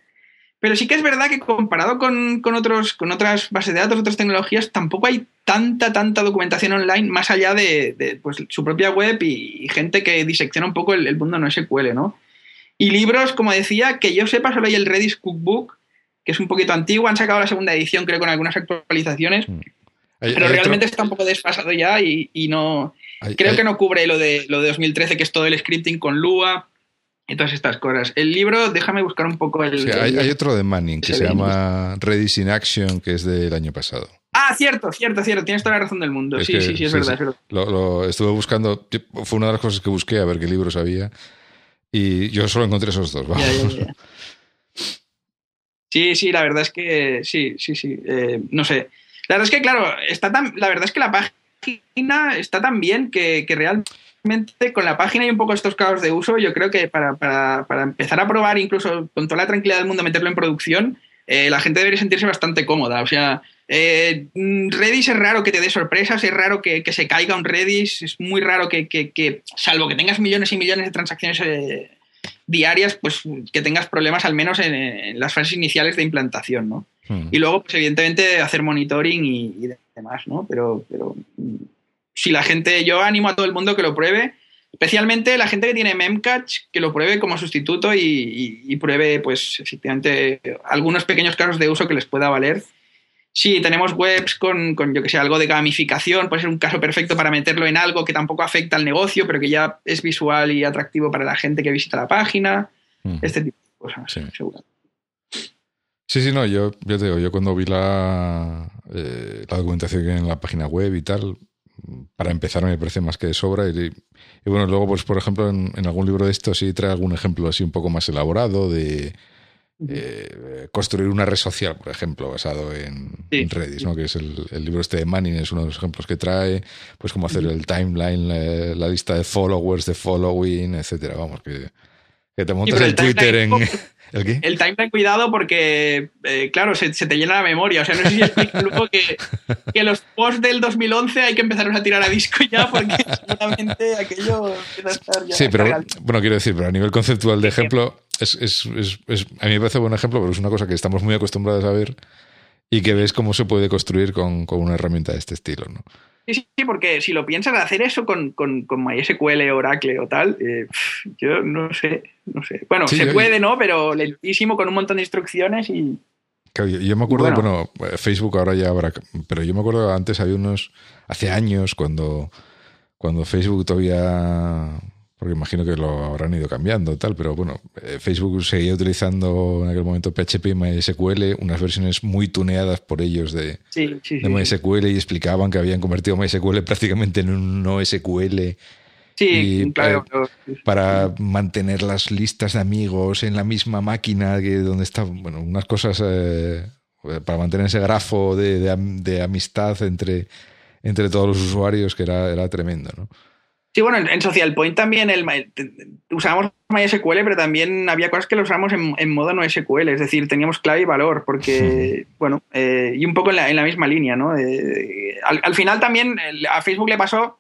Pero sí que es verdad que comparado con, otros, con otras bases de datos, otras tecnologías, tampoco hay tanta, tanta documentación online más allá de, pues, su propia web y, gente que disecciona un poco el, el mundo no SQL, ¿no? Y libros, como decía, que yo sepa, solo hay el Redis Cookbook, que es un poquito antiguo, han sacado la segunda edición, creo, con algunas actualizaciones. Mm. pero realmente está un poco desfasado ya y, no. creo que no cubre lo de, lo de 2013, que es todo el scripting con Lua y todas estas cosas. El libro, déjame buscar un poco el. hay, otro de Manning que se llama Redis in Action, que es del año pasado. Ah, cierto, cierto, cierto. Tienes toda la razón del mundo. sí, sí, sí, es verdad. Lo, estuve buscando, fue una de las cosas que busqué a ver qué libros había. Y yo solo encontré esos dos. sí, sí, la verdad es que sí, sí, sí. Eh, no sé. La verdad es que, claro, está tan, la verdad es que la página está tan bien que, realmente con la página y un poco estos casos de uso, yo creo que para, para, empezar a probar, incluso con toda la tranquilidad del mundo, meterlo en producción, eh, la gente debería sentirse bastante cómoda. O sea, eh, Redis es raro que te dé sorpresas, es raro que, se caiga un Redis, es muy raro que, salvo que tengas millones y millones de transacciones eh, diarias, pues que tengas problemas al menos en, las fases iniciales de implantación, ¿no? Hmm. Y luego, pues evidentemente, hacer monitoring y, demás, ¿no? Pero, pero mm, si la gente, yo animo a todo el mundo que lo pruebe, especialmente la gente que tiene Memcatch, que lo pruebe como sustituto y, y pruebe, pues, efectivamente, algunos pequeños casos de uso que les pueda valer Sí, tenemos webs con, yo que sé, algo de gamificación, puede ser un caso perfecto para meterlo en algo que tampoco afecta al negocio, pero que ya es visual y atractivo para la gente que visita la página. Este tipo de cosas, sí. seguro. Sí, sí, no, yo, yo te digo, yo cuando vi la, eh, la documentación en la página web y tal, para empezar me parece más que de sobra. Y, bueno, luego, pues por ejemplo, en, en, algún libro de esto sí trae algún ejemplo así un poco más elaborado de, eh, construir una red social, por ejemplo, basado en, Redis, ¿no? que es el, libro este de Manning, es uno de los ejemplos que trae, pues cómo hacer el timeline, la, lista de followers, de following, etcétera. Vamos, que, te montas el, Twitter en. (laughs) ¿El, timeline, cuidado, porque, eh, claro, se, te llena la memoria. O sea, no sé si explico luego que, que, los posts del 2011 hay que empezar a tirar a disco ya, porque (laughs) seguramente aquello empieza a estar ya. Sí, pero bueno, quiero decir, pero a nivel conceptual de ejemplo es, es, es, a mí me parece buen ejemplo, pero es una cosa que estamos muy acostumbrados a ver y que ves cómo se puede construir con, con una herramienta de este estilo, ¿no? Sí, sí, porque si lo piensas hacer eso con, con, con MySQL, Oracle o tal, eh, yo no sé, no sé. Bueno, se puede, ¿no? Pero lentísimo con un montón de instrucciones y... yo, me acuerdo, bueno, Facebook ahora ya habrá, pero yo me acuerdo antes había unos, hace años cuando, cuando Facebook todavía porque imagino que lo habrán ido cambiando tal, pero bueno, eh, Facebook seguía utilizando en aquel momento PHP y MySQL, unas versiones muy tuneadas por ellos de, MySQL y explicaban que habían convertido MySQL prácticamente en un NoSQL. Sí, claro. Para, mantener las listas de amigos en la misma máquina que donde está, bueno, unas cosas eh, para mantener ese grafo de, de, amistad entre, entre todos los usuarios que era, era tremendo, ¿no? Sí, bueno, en, Social Point también el, usábamos MySQL, pero también había cosas que lo usábamos en, modo no SQL, es decir, teníamos clave y valor, porque, bueno, eh, y un poco en la, misma línea, ¿no? Eh, al, final también a Facebook le pasó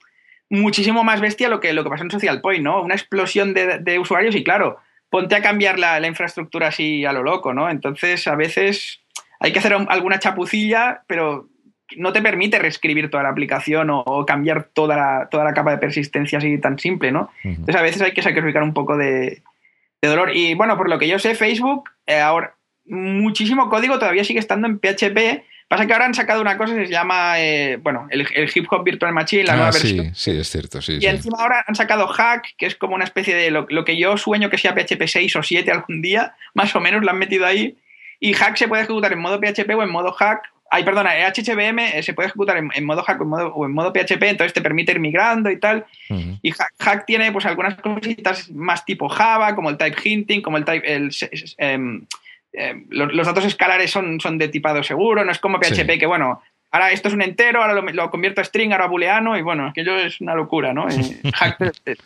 muchísimo más bestia lo que, lo que pasó en Social Point, ¿no? Una explosión de, usuarios y claro, ponte a cambiar la, la, infraestructura así a lo loco, ¿no? Entonces, a veces hay que hacer alguna chapucilla, pero no te permite reescribir toda la aplicación o, cambiar toda la, toda la capa de persistencia así tan simple, ¿no? Entonces a veces hay que sacrificar un poco de, de dolor. Y bueno, por lo que yo sé, Facebook, eh, ahora, muchísimo código todavía sigue estando en PHP. Pasa que ahora han sacado una cosa que se llama, eh, bueno, el, Hip Hop Virtual Machine, la ah, nueva sí, versión. Sí, es cierto, sí. Y encima ahora han sacado Hack, que es como una especie de lo, que yo sueño que sea PHP 6 o 7 algún día, (laughs) más o menos lo han metido ahí. Y Hack se puede ejecutar en modo PHP o en modo Hack. Ay, perdona, HHVM eh, se puede ejecutar en, modo Hack o en modo, o en modo, PHP, entonces te permite ir migrando y tal. Y Hack, tiene pues algunas cositas más tipo Java, como el type hinting, como el type... El, em, eh, los, datos escalares son, son de tipado seguro, no es como PHP que, bueno, ahora esto es un entero, ahora lo, convierto a string, ahora a booleano, y bueno, aquello es una locura, ¿no? Eh, (laughs)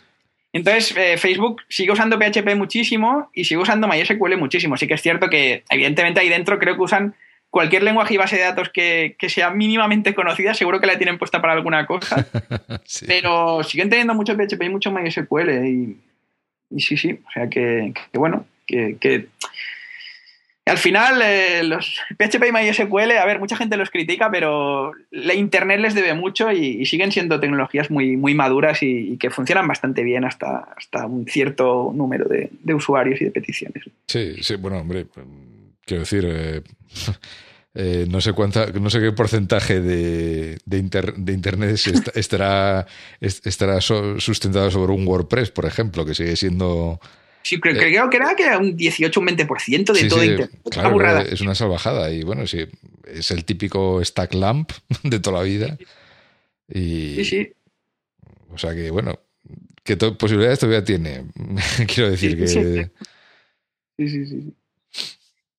entonces, eh, Facebook sigue usando PHP muchísimo y sigue usando MySQL muchísimo. Sí que es cierto que, evidentemente, ahí dentro creo que usan cualquier lenguaje y base de datos que, sea mínimamente conocida, seguro que la tienen puesta para alguna cosa. (laughs) Pero siguen teniendo mucho PHP y mucho MySQL. Y, y sí, sí, o sea que, bueno, que, que al final, eh, los PHP y MySQL, a ver, mucha gente los critica, pero la Internet les debe mucho y, siguen siendo tecnologías muy, muy maduras y, que funcionan bastante bien hasta, hasta un cierto número de, usuarios y de peticiones. Sí, sí, bueno, hombre, quiero decir, eh, (laughs) eh, no sé cuánta, no sé qué porcentaje de, de, Internet estará, estará sustentado sobre un WordPress, por ejemplo, que sigue siendo Sí, creo, creo, que era que era un 18 un 20% de todo Internet. es una salvajada. Y bueno, sí, es el típico stack lamp (laughs) de toda la vida. Y, sí, sí. O sea que, bueno, que posibilidades todavía tiene. (laughs) Quiero decir que. Sí, sí, sí.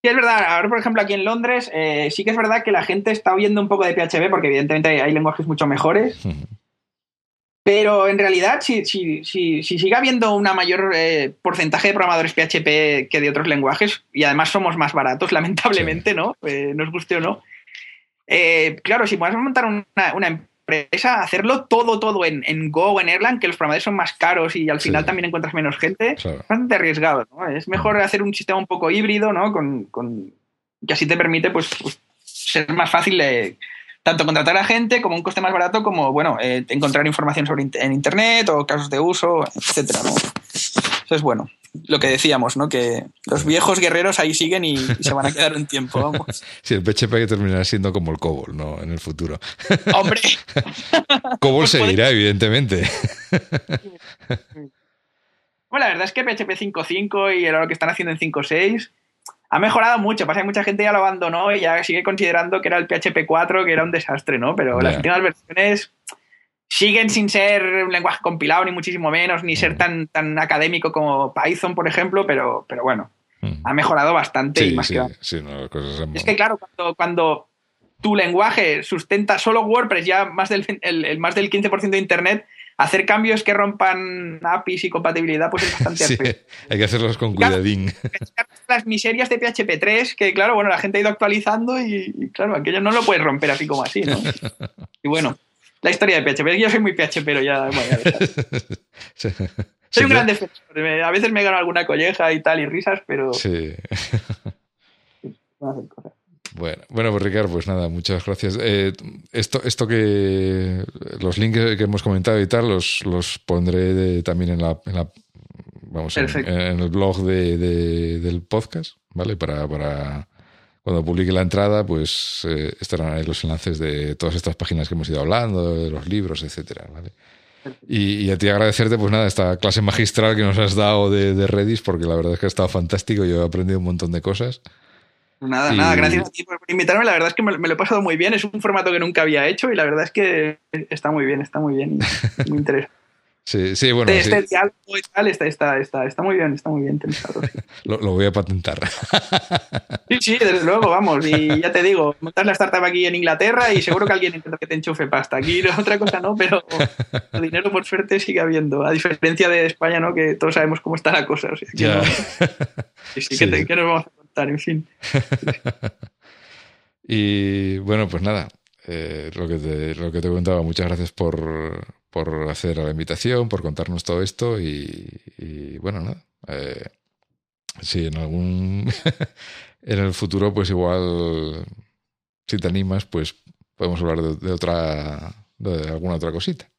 Sí, es verdad. Ahora, por ejemplo, aquí en Londres, eh, sí que es verdad que la gente está oyendo un poco de PHP porque, evidentemente, hay, lenguajes mucho mejores. Pero en realidad, si, si, si, si sigue habiendo un mayor eh, porcentaje de programadores PHP que de otros lenguajes, y además somos más baratos, (laughs) lamentablemente, ¿no? Eh, nos guste o no. Claro, si puedes montar una, una, empresa, hacerlo todo, todo en, en, Go o en Erlang, que los programadores son más caros y al final también encuentras menos gente, es bastante arriesgado, ¿no? Es mejor hacer un sistema un poco híbrido, ¿no? Con, con que así te permite, pues, pues ser más fácil de tanto contratar a gente como un coste más barato como, bueno, eh, encontrar información sobre en Internet o casos de uso, etcétera, es bueno. Lo que decíamos, ¿no? Que los viejos guerreros ahí siguen y, se van a quedar un tiempo, vamos. (laughs) Sí, el PHP que terminará siendo como el COBOL, ¿no? En el futuro. (laughs) ¡Hombre! (laughs) COBOL pues seguirá, evidentemente. Bueno, la verdad es que PHP 5.5 y lo que están haciendo en 5.6 ha mejorado mucho. Pasa que mucha gente ya lo abandonó y ya sigue considerando que era el PHP 4, que era un desastre, ¿no? Pero las últimas versiones siguen sin ser un lenguaje compilado, ni muchísimo menos, ni ser mm. tan, tan académico como Python, por ejemplo, pero, pero bueno, mm. ha mejorado bastante y más que Es que claro, cuando, cuando, tu lenguaje sustenta solo WordPress, ya más del, el más del 15% de Internet, hacer cambios que rompan APIs y compatibilidad, pues es bastante (laughs) sí, Hay que hacerlos con cuidadín. (laughs) Las miserias de PHP 3, que claro, bueno, la gente ha ido actualizando y, claro, aquello no lo puedes romper así como así, ¿no? (laughs) Y bueno, la historia de PHP. Yo soy muy PHP, ya. (laughs) soy un gran defensor. A veces me gano alguna colleja y tal y risas, pero. Sí. (laughs) Bueno, bueno, pues Ricardo, pues nada, muchas gracias. Eh, esto, esto que los links que hemos comentado y tal, los, los pondré también en la, vamos, en, el blog de, del podcast, ¿vale? Para, para cuando publique la entrada, pues eh, estarán ahí los enlaces de todas estas páginas que hemos ido hablando, de los libros, etcétera, ¿vale? Y, a ti agradecerte, pues nada, esta clase magistral que nos has dado de, de Redis, porque la verdad es que ha estado fantástico, yo he aprendido un montón de cosas. Nada, nada, gracias a ti por invitarme. La verdad es que me, lo he pasado muy bien. Es un formato que nunca había hecho y la verdad es que está muy bien, está muy bien. (laughs) Muy interesante. Sí, sí, bueno. Este, diálogo y tal está, está, está, está, muy bien, está muy bien pensado. (laughs) lo, lo, voy a patentar. (laughs) sí, sí, desde luego, vamos. Y ya te digo, montar la startup aquí en Inglaterra y seguro que alguien intenta que te enchufe pasta. Aquí (laughs) otra cosa no, pero el dinero por suerte sigue habiendo. A diferencia de España, ¿no? Que todos sabemos cómo está la cosa. O sea, ya. sí, sí, que, que nos vamos a en fin. y bueno, pues nada, eh, lo, que te, lo que te contaba, muchas gracias por, por hacer la invitación, por contarnos todo esto y, bueno, nada. Eh, si en algún (laughs) en el futuro, pues igual, si te animas, pues podemos hablar de, otra, de alguna otra cosita.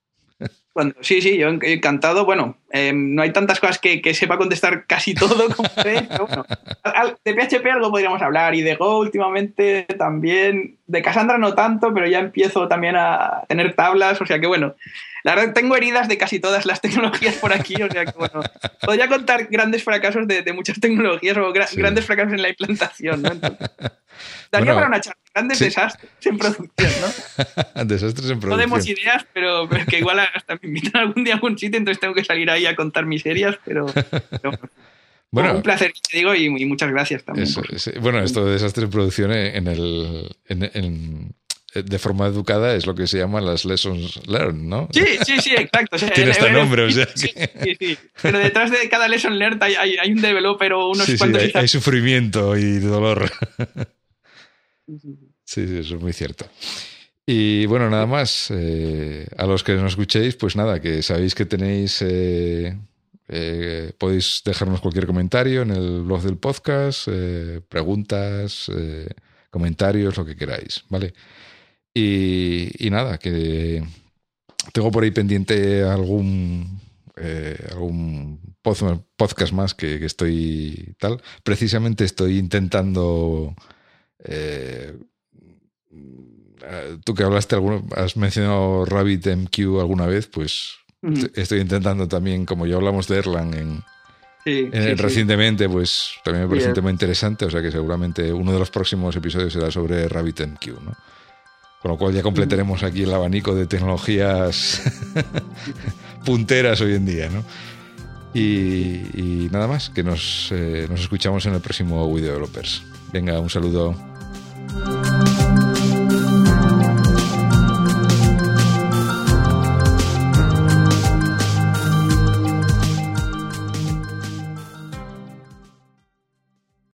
Sí, sí, yo encantado. Bueno, em, no hay tantas cosas que, sepa contestar casi todo (laughs) como pero bueno, de PHP algo podríamos hablar y de Go últimamente también. De Cassandra no tanto, pero ya empiezo también a tener tablas, o sea que bueno. La verdad, tengo heridas de casi todas las (laughs) tecnologías por aquí, o sea que bueno, podría contar grandes fracasos de, muchas tecnologías o grandes fracasos en la implantación, ¿no? (laughs) daría para una charla, grandes desastres en producción, ¿no? (laughs) desastres en producción. No demos ideas, pero, que igual hasta me invitan algún día a algún sitio, entonces tengo que salir ahí a contar miserias, pero, (laughs) bueno, un placer, te digo, y, muchas gracias también. bueno, esto de desastres en producción en el... en, de forma educada es lo que se llama las lessons learned, ¿no? Sí, sí, sí, exacto. (laughs) Tiene este nombre, o sea. Sí, sí, sí, Pero detrás de cada lesson learned hay, hay, un developer o unos cuantos. Sí, hay, sufrimiento y dolor. Sí, sí, eso es muy cierto. Y bueno, nada más. Eh, a los que nos escuchéis, pues nada, que sabéis que tenéis. Eh, eh, podéis dejarnos cualquier comentario en el blog del podcast, preguntas, comentarios, lo que queráis, ¿vale? Y, nada, que tengo por ahí pendiente algún, algún podcast más que, estoy tal. Precisamente estoy intentando... Eh, tú que hablaste, alguno, has mencionado RabbitMQ alguna vez, pues estoy intentando también, como ya hablamos de Erlang en, recientemente, pues también me parece muy interesante, o sea que seguramente uno de los próximos episodios será sobre RabbitMQ, ¿no? Con lo cual ya completaremos aquí el abanico de tecnologías (laughs) punteras hoy en día, ¿no? Y, nada más, que nos, eh, nos escuchamos en el próximo Video Developers. Venga, un saludo.